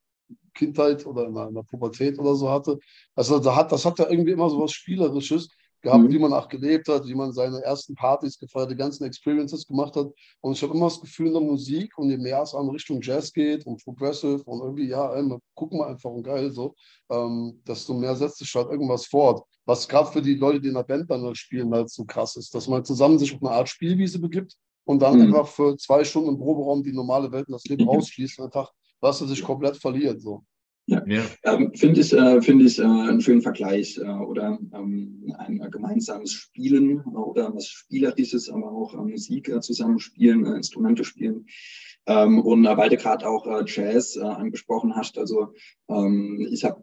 Kindheit oder in der, in der Pubertät oder so hatte? Also da hat, das hat ja irgendwie immer so was Spielerisches gehabt, mhm. wie man auch gelebt hat, wie man seine ersten Partys gefeiert, die ganzen Experiences gemacht hat. Und ich habe immer das Gefühl in der Musik und je mehr es an Richtung Jazz geht und Progressive und irgendwie, ja, ey, gucken wir einfach und geil so, ähm, desto mehr setzt sich halt irgendwas fort. Was gerade für die Leute, die in der Band dann spielen, halt so krass ist, dass man zusammen sich auf eine Art Spielwiese begibt und dann mhm. einfach für zwei Stunden im Proberaum die normale Welt und das Leben rausschließt, einfach, was er sich komplett verliert. So. Ja, ja. Ähm, finde ich, äh, find ich äh, einen schönen Vergleich äh, oder ähm, ein gemeinsames Spielen oder was Spielerisches, aber auch äh, Musik äh, zusammenspielen, äh, Instrumente spielen. Ähm, und weil du gerade auch Jazz angesprochen hast, also ähm, ich habe,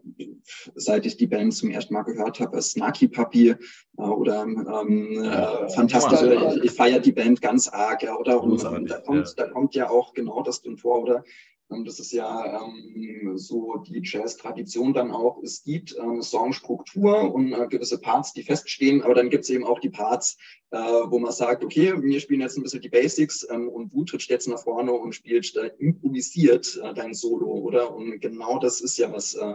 seit ich die Band zum ersten Mal gehört habe, Snarky Puppy oder ähm, fantastisch, ich, ich feiere die Band ganz arg, ja, oder? Und, und da, kommt, ja. da kommt ja auch genau das drin vor, oder? Das ist ja ähm, so die Jazz-Tradition dann auch. Es gibt ähm, Songstruktur und äh, gewisse Parts, die feststehen, aber dann gibt es eben auch die Parts, äh, wo man sagt, okay, wir spielen jetzt ein bisschen die Basics ähm, und du trittst jetzt nach vorne und spielst äh, improvisiert äh, dein Solo, oder? Und genau das ist ja was, äh,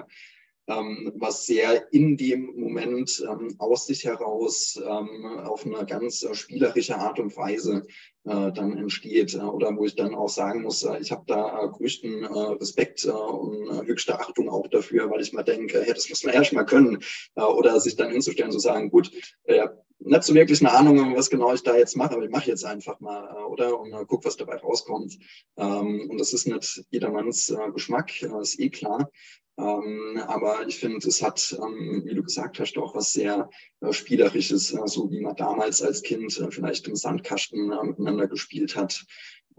was sehr in dem Moment ähm, aus sich heraus ähm, auf eine ganz äh, spielerische Art und Weise äh, dann entsteht. Äh, oder wo ich dann auch sagen muss, äh, ich habe da äh, größten äh, Respekt und höchste Achtung auch dafür, weil ich mal denke, hey, das muss man erst mal können. oder sich dann hinzustellen, zu sagen, gut, ja, nicht so wirklich eine Ahnung, was genau ich da jetzt mache, aber ich mache jetzt einfach mal, oder? Und äh, guck, was dabei rauskommt. Ähm, und das ist nicht jedermanns äh, Geschmack, äh, ist eh klar. Ähm, aber ich finde, es hat, ähm, wie du gesagt hast, auch was sehr äh, Spielerisches, äh, so wie man damals als Kind äh, vielleicht im Sandkasten äh, miteinander gespielt hat.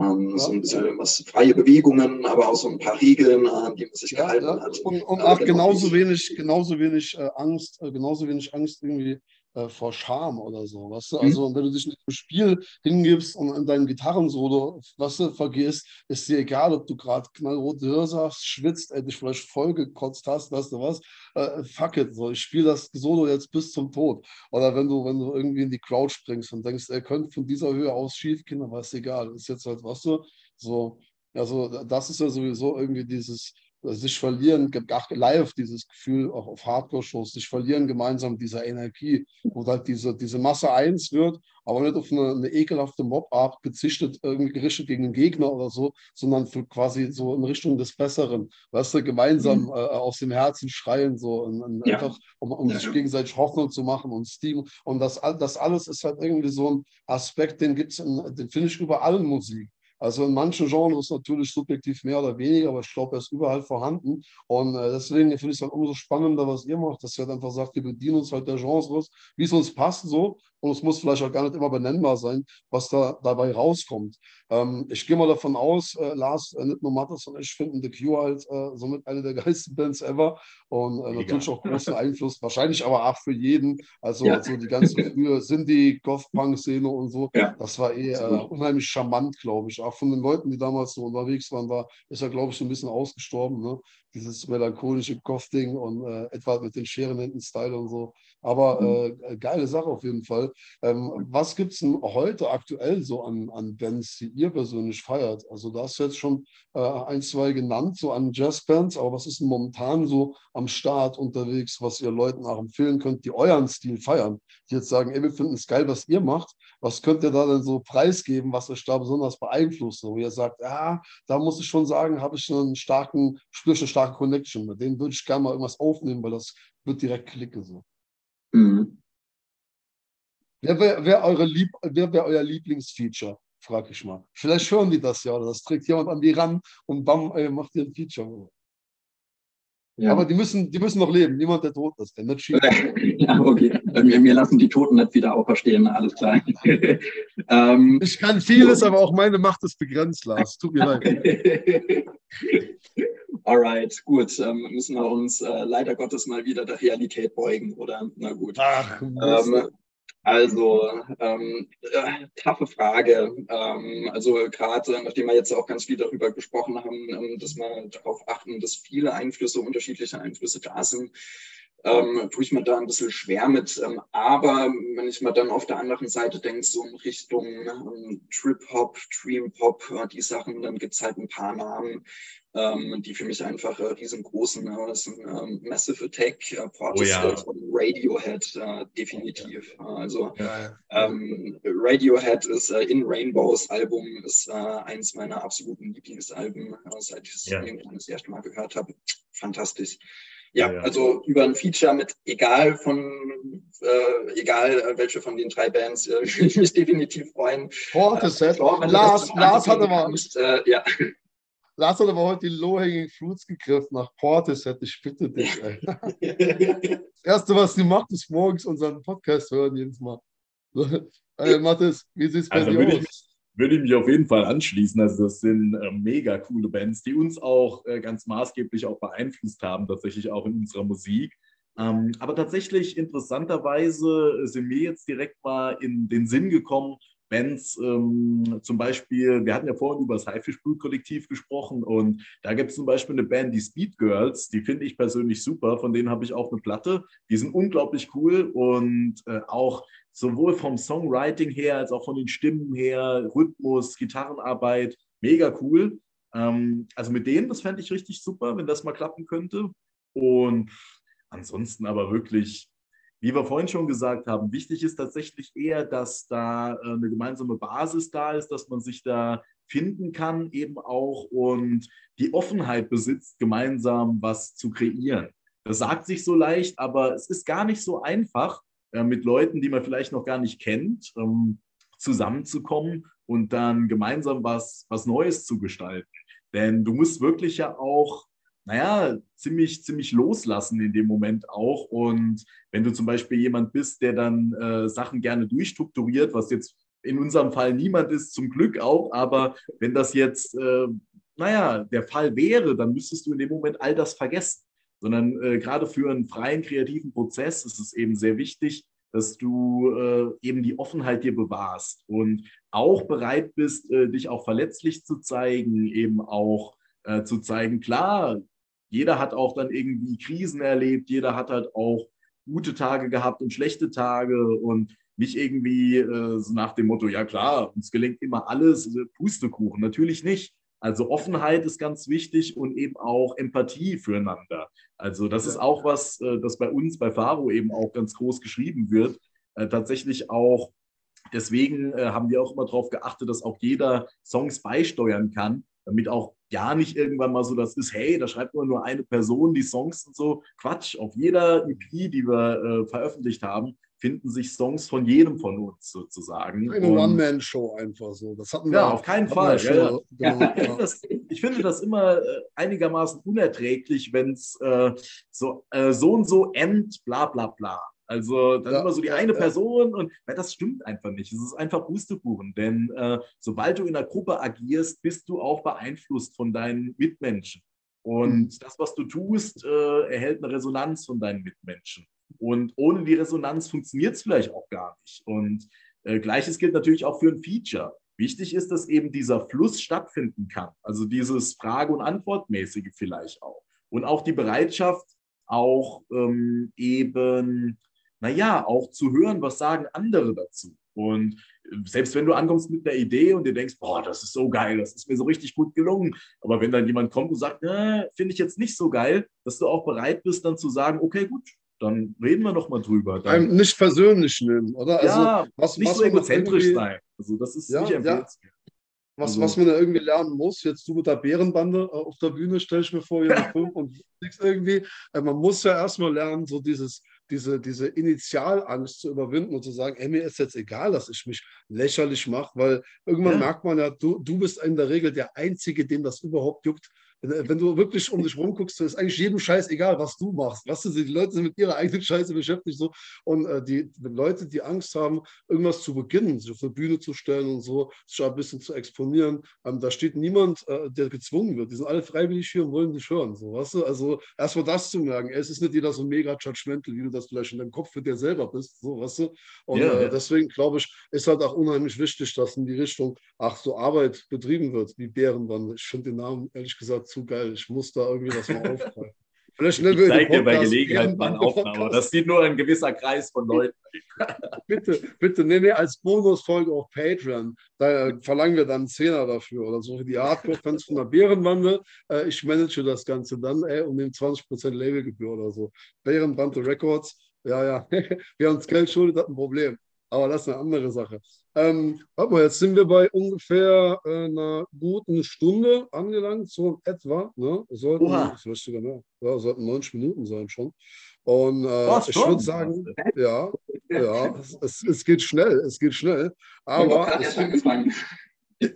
Ähm, ja. So ein bisschen was freie Bewegungen, aber auch so ein paar Regeln, an die man sich ja, gehalten ja. hat. Und, und auch genauso wenig, genauso wenig äh, Angst, äh, genauso wenig Angst irgendwie äh, vor Scham oder so, weißt du? Mhm. Also, wenn du dich in einem Spiel hingibst und in deinem Gitarrensolo, was du vergisst, ist dir egal, ob du gerade knallrote Hirse hast, schwitzt, ey, dich vielleicht vollgekotzt hast, weißt du was? Äh, fuck it, so, ich spiele das Solo jetzt bis zum Tod. Oder wenn du, wenn du irgendwie in die Crowd springst und denkst, er könnte von dieser Höhe aus schief gehen, war es egal. Ist jetzt halt, weißt du, so, also das ist ja sowieso irgendwie dieses, sich verlieren, live dieses Gefühl, auch auf Hardcore-Shows, sich verlieren gemeinsam dieser Energie, wo halt diese, diese Masse eins wird, aber nicht auf eine, eine ekelhafte Mob-Art gezichtet, irgendwie gerichtet gegen den Gegner oder so, sondern für quasi so in Richtung des Besseren. Weißt du, gemeinsam mhm. äh, aus dem Herzen schreien, so und, und ja. einfach, um, um ja. sich gegenseitig Hoffnung zu machen und Steam. Und das, das alles ist halt irgendwie so ein Aspekt, den gibt's den finde ich überall in Musik. Also in manchen Genres natürlich subjektiv mehr oder weniger, aber ich glaube, er ist überall vorhanden. Und äh, deswegen finde ich es dann umso spannender, was ihr macht, dass ihr halt einfach sagt, wir bedienen uns halt der Genres, wie es uns passt so. Und es muss vielleicht auch gar nicht immer benennbar sein, was da dabei rauskommt. Ähm, ich gehe mal davon aus, äh, Lars, äh, nicht nur Mattes und ich finden The Cure halt äh, somit eine der geilsten Bands ever. Und äh, natürlich auch großen Einfluss, wahrscheinlich aber auch für jeden. Also, ja. also die ganze frühe Sinti, Goth-Punk-Szene und so. Ja. Das war eh äh, unheimlich charmant, glaube ich. Auch von den Leuten, die damals so unterwegs waren, war, ist er, glaube ich, so ein bisschen ausgestorben. Ne? Dieses melancholische Goth-Ding und äh, etwa mit den Scherenhänden-Style und so. Aber mhm. äh, geile Sache auf jeden Fall. Ähm, was gibt es denn heute aktuell so an, an Bands, die ihr persönlich feiert? Also da hast du jetzt schon äh, ein, zwei genannt, so an Jazzbands, aber was ist denn momentan so am Start unterwegs, was ihr Leuten auch empfehlen könnt, die euren Stil feiern? Die jetzt sagen, ey, wir finden es geil, was ihr macht. Was könnt ihr da denn so preisgeben, was euch da besonders beeinflusst? Wo ihr sagt, ja, da muss ich schon sagen, habe ich einen starken, spüre eine starke Connection. Mit denen würde ich gerne mal irgendwas aufnehmen, weil das wird direkt klicken so. Mhm. Wer wäre wär Lieb wär euer Lieblingsfeature? Frag ich mal. Vielleicht hören die das ja oder das trägt jemand an die ran und bam, ey, macht ihr ein Feature. Ja. Aber die müssen, die müssen noch leben. Niemand, der tot ist. Der nicht ja, okay. Wir, wir, lassen die Toten nicht wieder auferstehen. Alles klar. ähm, ich kann vieles, aber auch meine Macht ist begrenzt, Lars. Tut mir leid. Alright, gut. Ähm, müssen wir uns äh, leider Gottes mal wieder der Realität beugen, oder? Na gut. Ach, ähm, also, ähm, äh, taffe Frage. Ähm, also gerade, nachdem wir jetzt auch ganz viel darüber gesprochen haben, ähm, dass wir darauf achten, dass viele Einflüsse, unterschiedliche Einflüsse da sind, ähm, tue ich mir da ein bisschen schwer mit. Ähm, aber wenn ich mal dann auf der anderen Seite denke, so in Richtung ähm, Trip-Hop, Dream-Pop, äh, die Sachen, dann gibt es halt ein paar Namen, ähm, die für mich einfach äh, riesengroß sind. Ne? Das sind ähm, Massive Attack, äh, Portishead oh, ja. und Radiohead äh, definitiv. Ja. Also ja, ähm, Radiohead ist äh, In Rainbows Album, ist äh, eins meiner absoluten Lieblingsalben, äh, seit ich es irgendwann das erste Mal gehört habe. Fantastisch. Ja, ja, also über ein Feature mit egal von äh, egal äh, welche von den drei Bands äh, ich mich definitiv freuen. Portishead. Äh, Lars, Lars hatte mal. Äh, ja. Lars hat aber heute die Low-Hanging Fruits gegriffen nach Portishead. Ich bitte dich. Das Erste, was sie macht, ist morgens unseren Podcast hören jedes Mal. Äh, Mathis, wie sieht es bei also dir aus? Würde ich mich auf jeden Fall anschließen. Also das sind äh, mega coole Bands, die uns auch äh, ganz maßgeblich auch beeinflusst haben, tatsächlich auch in unserer Musik. Ähm, aber tatsächlich interessanterweise sind mir jetzt direkt mal in den Sinn gekommen, Bands, ähm, zum Beispiel, wir hatten ja vorhin über das Haifischblut-Kollektiv gesprochen und da gibt es zum Beispiel eine Band, die Speed Girls, die finde ich persönlich super, von denen habe ich auch eine Platte, die sind unglaublich cool und äh, auch sowohl vom Songwriting her als auch von den Stimmen her, Rhythmus, Gitarrenarbeit, mega cool. Ähm, also mit denen, das fände ich richtig super, wenn das mal klappen könnte. Und ansonsten aber wirklich, wie wir vorhin schon gesagt haben, wichtig ist tatsächlich eher, dass da äh, eine gemeinsame Basis da ist, dass man sich da finden kann eben auch und die Offenheit besitzt, gemeinsam was zu kreieren. Das sagt sich so leicht, aber es ist gar nicht so einfach, äh, mit Leuten, die man vielleicht noch gar nicht kennt, ähm, zusammenzukommen und dann gemeinsam was, was Neues zu gestalten. Denn du musst wirklich ja auch, naja, ziemlich, ziemlich loslassen in dem Moment auch. Und wenn du zum Beispiel jemand bist, der dann äh, Sachen gerne durchstrukturiert, was jetzt in unserem Fall niemand ist, zum Glück auch, aber wenn das jetzt, äh, naja, der Fall wäre, dann müsstest du in dem Moment all das vergessen. Sondern äh, gerade für einen freien kreativen Prozess ist es eben sehr wichtig, dass du äh, eben die Offenheit dir bewahrst und auch bereit bist, äh, dich auch verletzlich zu zeigen, eben auch äh, zu zeigen, klar, jeder hat auch dann irgendwie Krisen erlebt, jeder hat halt auch gute Tage gehabt und schlechte Tage und nicht irgendwie äh, so nach dem Motto, ja klar, uns gelingt immer alles, äh, Pustekuchen, natürlich nicht. Also Offenheit ist ganz wichtig und eben auch Empathie füreinander. Also das ist auch was, äh, das bei uns, bei Faro eben auch ganz groß geschrieben wird. Äh, tatsächlich auch, deswegen äh, haben wir auch immer darauf geachtet, dass auch jeder Songs beisteuern kann, damit auch ja nicht irgendwann mal so das ist, hey, da schreibt nur nur eine Person die Songs und so. Quatsch, auf jeder EP, die wir äh, veröffentlicht haben, finden sich Songs von jedem von uns sozusagen. Eine One-Man-Show einfach so. Das hatten wir. Ja, auf keinen Fall. Ja, ja. ja, ich, finde das, ich, finde das, immer äh, einigermaßen unerträglich, wenn es äh, so, äh, so und so end, bla bla bla. Also dann ja, immer so die eine Person und weil das stimmt einfach nicht. Es ist einfach Pustekuchen, denn äh, sobald du in einer Gruppe agierst, bist du auch beeinflusst von deinen Mitmenschen. Und mhm. das, was du tust, äh, erhält eine Resonanz von deinen Mitmenschen. Und ohne die Resonanz funktioniert es vielleicht auch gar nicht. Und äh, gleiches gilt natürlich auch für ein Feature. Wichtig ist, dass eben dieser Fluss stattfinden kann. Also dieses Frage- und Antwortmäßige vielleicht auch. Und auch die Bereitschaft, auch ähm, eben, naja, auch zu hören, was sagen andere dazu. Und äh, selbst wenn du ankommst mit einer Idee und dir denkst, boah, das ist so geil, das ist mir so richtig gut gelungen. Aber wenn dann jemand kommt und sagt, finde ich jetzt nicht so geil, dass du auch bereit bist, dann zu sagen, okay, gut, dann reden wir noch mal drüber. Dann, Einem nicht persönlich nehmen, oder? Ja, also, was, nicht was so egozentrisch sein. Also das ist ja, nicht empfehlenswert. Ja. Was, also, was man da irgendwie lernen muss, jetzt du mit der Bärenbande äh, auf der Bühne, stelle ich mir vor, hier fünf und nichts irgendwie. Äh, man muss ja erstmal lernen, so dieses, diese, diese Initialangst zu überwinden und zu sagen, ey, mir ist jetzt egal, dass ich mich lächerlich mache, weil irgendwann ja. merkt man ja, du, du bist in der Regel der Einzige, dem das überhaupt juckt, wenn du wirklich um dich rumguckst, ist eigentlich jedem Scheiß egal, was du machst. Was du, die Leute sind mit ihrer eigenen Scheiße beschäftigt. So. Und äh, die, Leute, die Angst haben, irgendwas zu beginnen, sich auf eine Bühne zu stellen und so, sich ein bisschen zu exponieren, ähm, da steht niemand, äh, der gezwungen wird. Die sind alle freiwillig hier und wollen dich hören. So, weißt du? Also erstmal das zu merken. Es ist nicht jeder so mega judgmental, wie du das vielleicht in deinem Kopf für dir selber bist. So, weißt du? Und ja, äh, deswegen glaube ich, ist halt auch unheimlich wichtig, dass in die Richtung, ach, so Arbeit betrieben wird, wie Bärenbande. Ich finde den Namen ehrlich gesagt zu geil. Ich muss da irgendwie was mal aufgreifen. Vielleicht ich zeige dir bei Gelegenheit mal eine Aufnahme. Das sieht nur ein gewisser Kreis von Leuten. bitte, bitte, nee, nee, als Bonusfolge auf Patreon. Da verlangen wir dann einen Zehner dafür oder so. Die Hardcore-Fans von der Bärenbande. Äh, ich manage das Ganze dann ey, um den 20% Labelgebühr oder so. Bärenbande Records. Ja, ja. Wer uns Geld schuldet, hat ein Problem. Aber das ist eine andere Sache. Ähm, warte mal, jetzt sind wir bei ungefähr äh, einer guten Stunde angelangt, so etwa. Ne? Sollten, das sogar mehr. Ja, sollten 90 Minuten sein schon. Und äh, ich würde sagen, ja, ja, es, es, geht schnell, es geht schnell. Aber es,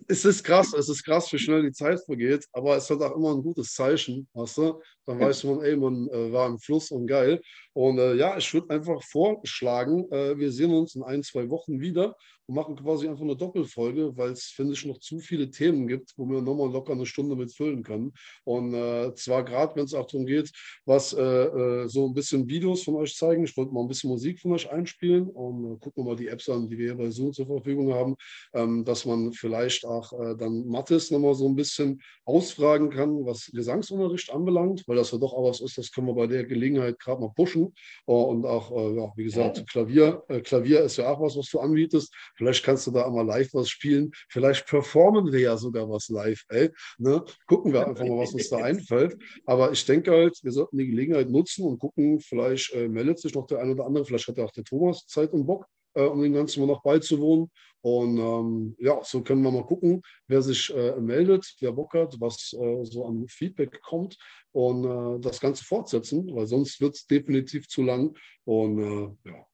es ist krass, es ist krass, wie schnell die Zeit vergeht, aber es hat auch immer ein gutes Zeichen, weißt du? Dann weiß man, ey, man äh, war im Fluss und geil. Und äh, ja, ich würde einfach vorschlagen, äh, wir sehen uns in ein, zwei Wochen wieder und machen quasi einfach eine Doppelfolge, weil es, finde ich, noch zu viele Themen gibt, wo wir nochmal locker eine Stunde mit füllen können. Und äh, zwar gerade, wenn es auch darum geht, was äh, äh, so ein bisschen Videos von euch zeigen. Ich wollte mal ein bisschen Musik von euch einspielen und äh, gucken wir mal die Apps an, die wir hier bei Zoom zur Verfügung haben, ähm, dass man vielleicht auch dann Mathis nochmal so ein bisschen ausfragen kann, was Gesangsunterricht anbelangt, weil das ja doch auch was ist, das können wir bei der Gelegenheit gerade mal pushen. Uh, und auch, uh, ja, wie gesagt, Klavier. Uh, Klavier ist ja auch was, was du anbietest. Vielleicht kannst du da einmal live was spielen. Vielleicht performen wir ja sogar was live. Ey. Ne? Gucken wir einfach mal, was uns da einfällt. Aber ich denke halt, wir sollten die Gelegenheit nutzen und gucken, vielleicht äh, meldet sich noch der ein oder andere, vielleicht hat ja auch der Thomas Zeit und Bock, äh, um dem Ganzen mal noch beizuwohnen. Und ähm, ja, so können wir mal gucken, wer sich äh, meldet, wer Bock hat, was äh, so an Feedback kommt und äh, das Ganze fortsetzen, weil sonst wird es definitiv zu lang. Und äh, ja,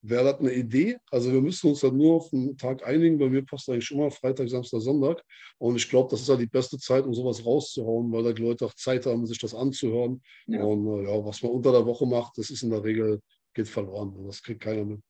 Wäre das eine Idee? Also wir müssen uns dann nur auf einen Tag einigen. Bei mir passt eigentlich immer Freitag, Samstag, Sonntag. Und ich glaube, das ist ja die beste Zeit, um sowas rauszuhauen, weil da die Leute auch Zeit haben, sich das anzuhören. Ja. Und äh, ja, was man unter der Woche macht, das ist in der Regel, geht verloren. Das kriegt keiner mit.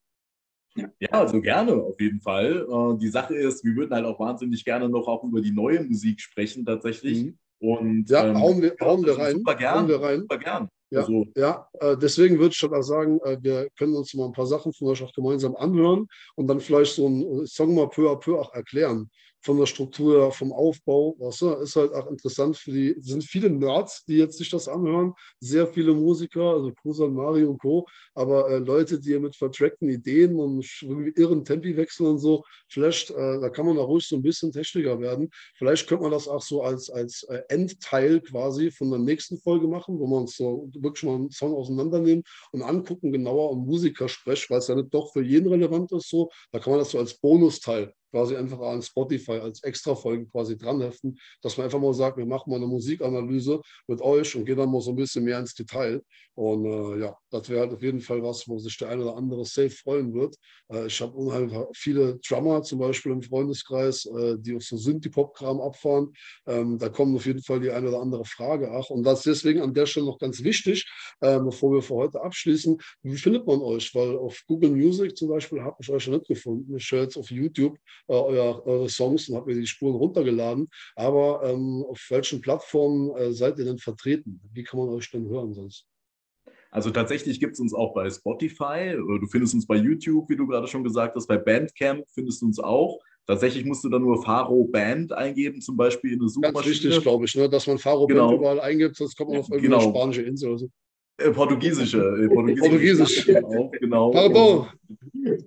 Ja. also gerne, auf jeden Fall. Äh, die Sache ist, wir würden halt auch wahnsinnig gerne noch auch über die neue Musik sprechen, tatsächlich. Mhm. Und, ja, ähm, hauen, wir, hauen wir rein. Super gern. Hauen wir rein. Super gern. Ja, also, ja äh, deswegen würde ich schon auch sagen, äh, wir können uns mal ein paar Sachen von euch auch gemeinsam anhören und dann vielleicht so ein Song mal peu à peu auch erklären von der Struktur, vom Aufbau. Weißt du, ist halt auch interessant für die, sind viele Nerds, die jetzt sich das anhören, sehr viele Musiker, also Kusan, Mario und Co., aber äh, Leute, die mit vertrackten Ideen und irgendwie irren Tempi wechseln und so, vielleicht, äh, da kann man da ruhig so ein bisschen techniker werden. Vielleicht könnte man das auch so als, als äh, Endteil quasi von der nächsten Folge machen, wo uns so wirklich mal einen Song auseinandernehmen und angucken genauer um Musiker sprechen, weil es ja nicht doch für jeden relevant ist so. Da kann man das so als Bonusteil quasi einfach an Spotify als Extra-Folgen quasi dranheften, dass man einfach mal sagt, wir machen mal eine Musikanalyse mit euch und gehen dann mal so ein bisschen mehr ins Detail. Und äh, ja, das wäre halt auf jeden Fall was, wo sich der eine oder andere safe freuen wird. Äh, ich habe unheimlich viele Drummer zum Beispiel im Freundeskreis, äh, die auf so Synthie-Pop-Kram abfahren. Ähm, da kommt auf jeden Fall die eine oder andere Frage. Ach, und das ist deswegen an der Stelle noch ganz wichtig, äh, bevor wir für heute abschließen. Wie findet man euch? Weil auf Google Music zum Beispiel habe ich euch nicht gefunden. Ich höre jetzt auf YouTube äh, euer, eure Songs und habe mir die Spuren runtergeladen. Aber ähm, auf welchen Plattformen äh, seid ihr denn vertreten? Wie kann man euch denn hören sonst? Also tatsächlich gibt es uns auch bei Spotify. Du findest uns bei YouTube, wie du gerade schon gesagt hast. Bei Bandcamp findest du uns auch. Tatsächlich musst du dann nur Faro Band eingeben, zum Beispiel in eine Suchmaschine. Ganz wichtig, glaube ich, ne? dass man Faro genau. Band überall eingibt, sonst kommt man auf irgendeine genau. spanische Insel oder so. Äh, portugiesische. Äh, portugiesisch. Portugiesisch. Genau. Pardon.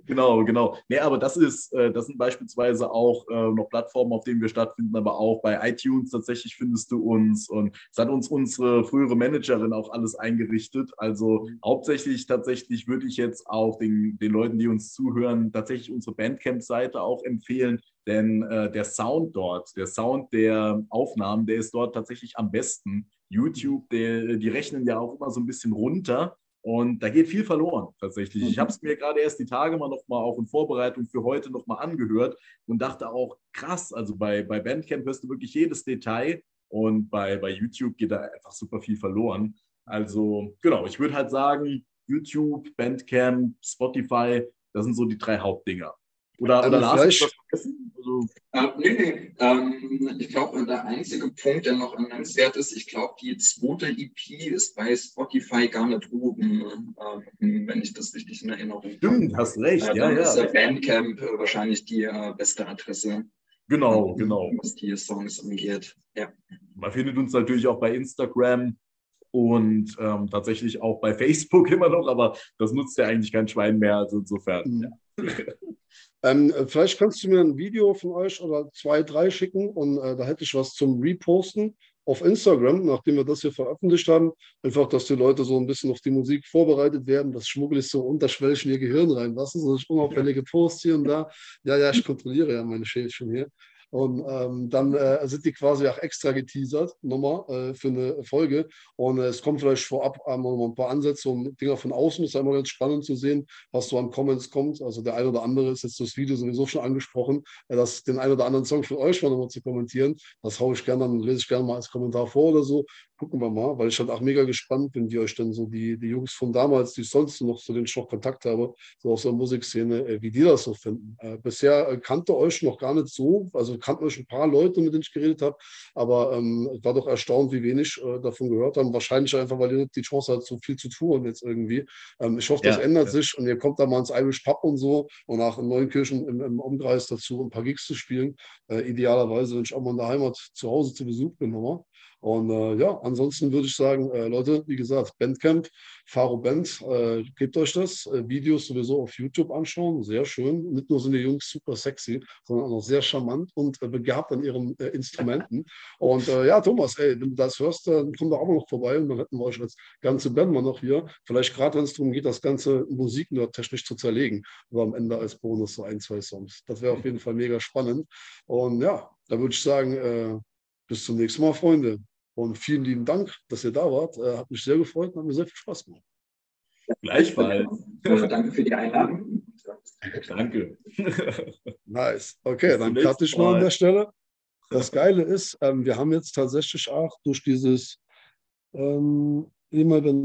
Genau, genau. Nee, aber das ist, äh, das sind beispielsweise auch noch Plattformen, auf denen wir stattfinden, aber auch bei iTunes tatsächlich findest du uns und es hat uns unsere frühere Managerin auch alles eingerichtet. Also hauptsächlich tatsächlich würde ich jetzt auch den, den Leuten, die uns zuhören, tatsächlich unsere Bandcamp-Seite auch empfehlen, denn äh, der Sound dort, der Sound der Aufnahmen, der ist dort tatsächlich am besten. YouTube, der, die rechnen ja auch immer so ein bisschen runter und da geht viel verloren tatsächlich. Ich mhm. habe es mir gerade erst die Tage mal noch mal auch in Vorbereitung für heute noch mal angehört und dachte auch, krass, also bei, bei Bandcamp hörst du wirklich jedes Detail und bei, bei YouTube geht da einfach super viel verloren. Also genau, ich würde halt sagen, YouTube, Bandcamp, Spotify, das sind so die drei Hauptdinger. Oder, also oder Lars, was vergessen? Also, äh, nee, nee. Ähm, ich glaube, der einzige Punkt, der noch nennenswert ist, ich glaube, die zweite EP ist bei Spotify gar nicht oben, ähm, wenn ich das richtig in Erinnerung habe. Stimmt, hast recht. Äh, ja, ja. ist der Bandcamp äh, wahrscheinlich die äh, beste Adresse. Genau, ähm, genau. Was die Songs angeht. Ja. Man findet uns natürlich auch bei Instagram und ähm, tatsächlich auch bei Facebook immer noch, aber das nutzt ja eigentlich kein Schwein mehr. Also insofern. Mhm. Ja. Ähm, vielleicht kannst du mir ein Video von euch oder zwei, drei schicken und äh, da hätte ich was zum Reposten auf Instagram, nachdem wir das hier veröffentlicht haben. Einfach, dass die Leute so ein bisschen auf die Musik vorbereitet werden. Das schmuggle ich so unterschwellig in ihr Gehirn rein. Was ist so unauffällige Posts hier und da? Ja, ja, ich kontrolliere ja meine Schäfchen hier. Und ähm, dann äh, sind die quasi auch extra geteasert, nochmal äh, für eine Folge. Und äh, es kommt vielleicht vorab einmal ein paar Ansätze und Dinger von außen. Ist einmal ganz spannend zu sehen, was so an Comments kommt. Also der eine oder andere ist jetzt das Video sowieso schon angesprochen, äh, das, den einen oder anderen Song von euch mal nochmal zu kommentieren. Das haue ich gerne, dann lese ich gerne mal als Kommentar vor oder so gucken wir mal, weil ich halt auch mega gespannt bin, wie euch dann so die, die Jungs von damals, die ich sonst noch zu denen ich noch Kontakt habe, so aus der Musikszene, äh, wie die das so finden. Äh, bisher äh, kannte euch noch gar nicht so, also kannten euch ein paar Leute, mit denen ich geredet habe, aber ähm, war doch erstaunt, wie wenig äh, davon gehört haben. Wahrscheinlich einfach, weil ihr nicht die Chance habt, so viel zu tun jetzt irgendwie. Ähm, ich hoffe, das ja, ändert ja. sich und ihr kommt da mal ins Irish Pub und so und auch in Neunkirchen im, im Umkreis dazu, ein paar Gigs zu spielen. Äh, idealerweise, wenn ich auch mal in der Heimat zu Hause zu Besuch bin, nochmal. Und äh, ja, ansonsten würde ich sagen, äh, Leute, wie gesagt, Bandcamp, Faro Band, äh, gebt euch das. Äh, Videos sowieso auf YouTube anschauen, sehr schön. Nicht nur sind die Jungs super sexy, sondern auch noch sehr charmant und äh, begabt an ihren äh, Instrumenten. Und ja, Thomas, ey, wenn du das hörst, dann komm doch auch noch vorbei und dann hätten wir euch als ganze Band mal noch hier. Vielleicht gerade, wenn es darum geht, das ganze Musik nur technisch zu zerlegen, aber am Ende als Bonus so ein, zwei Songs. Das wäre auf jeden Fall mega spannend. Und ja, da würde ich sagen, bis zum nächsten Mal, Freunde. Und vielen lieben Dank, dass ihr da wart. Äh, hat mich sehr gefreut und hat mir sehr viel Spaß gemacht. Gleichfalls. Danke für die Einladung. Danke. Nice. Okay, dann cutte ich mal an der Stelle. Das Geile ist, ähm, wir haben jetzt tatsächlich auch durch dieses ähm, immer wenn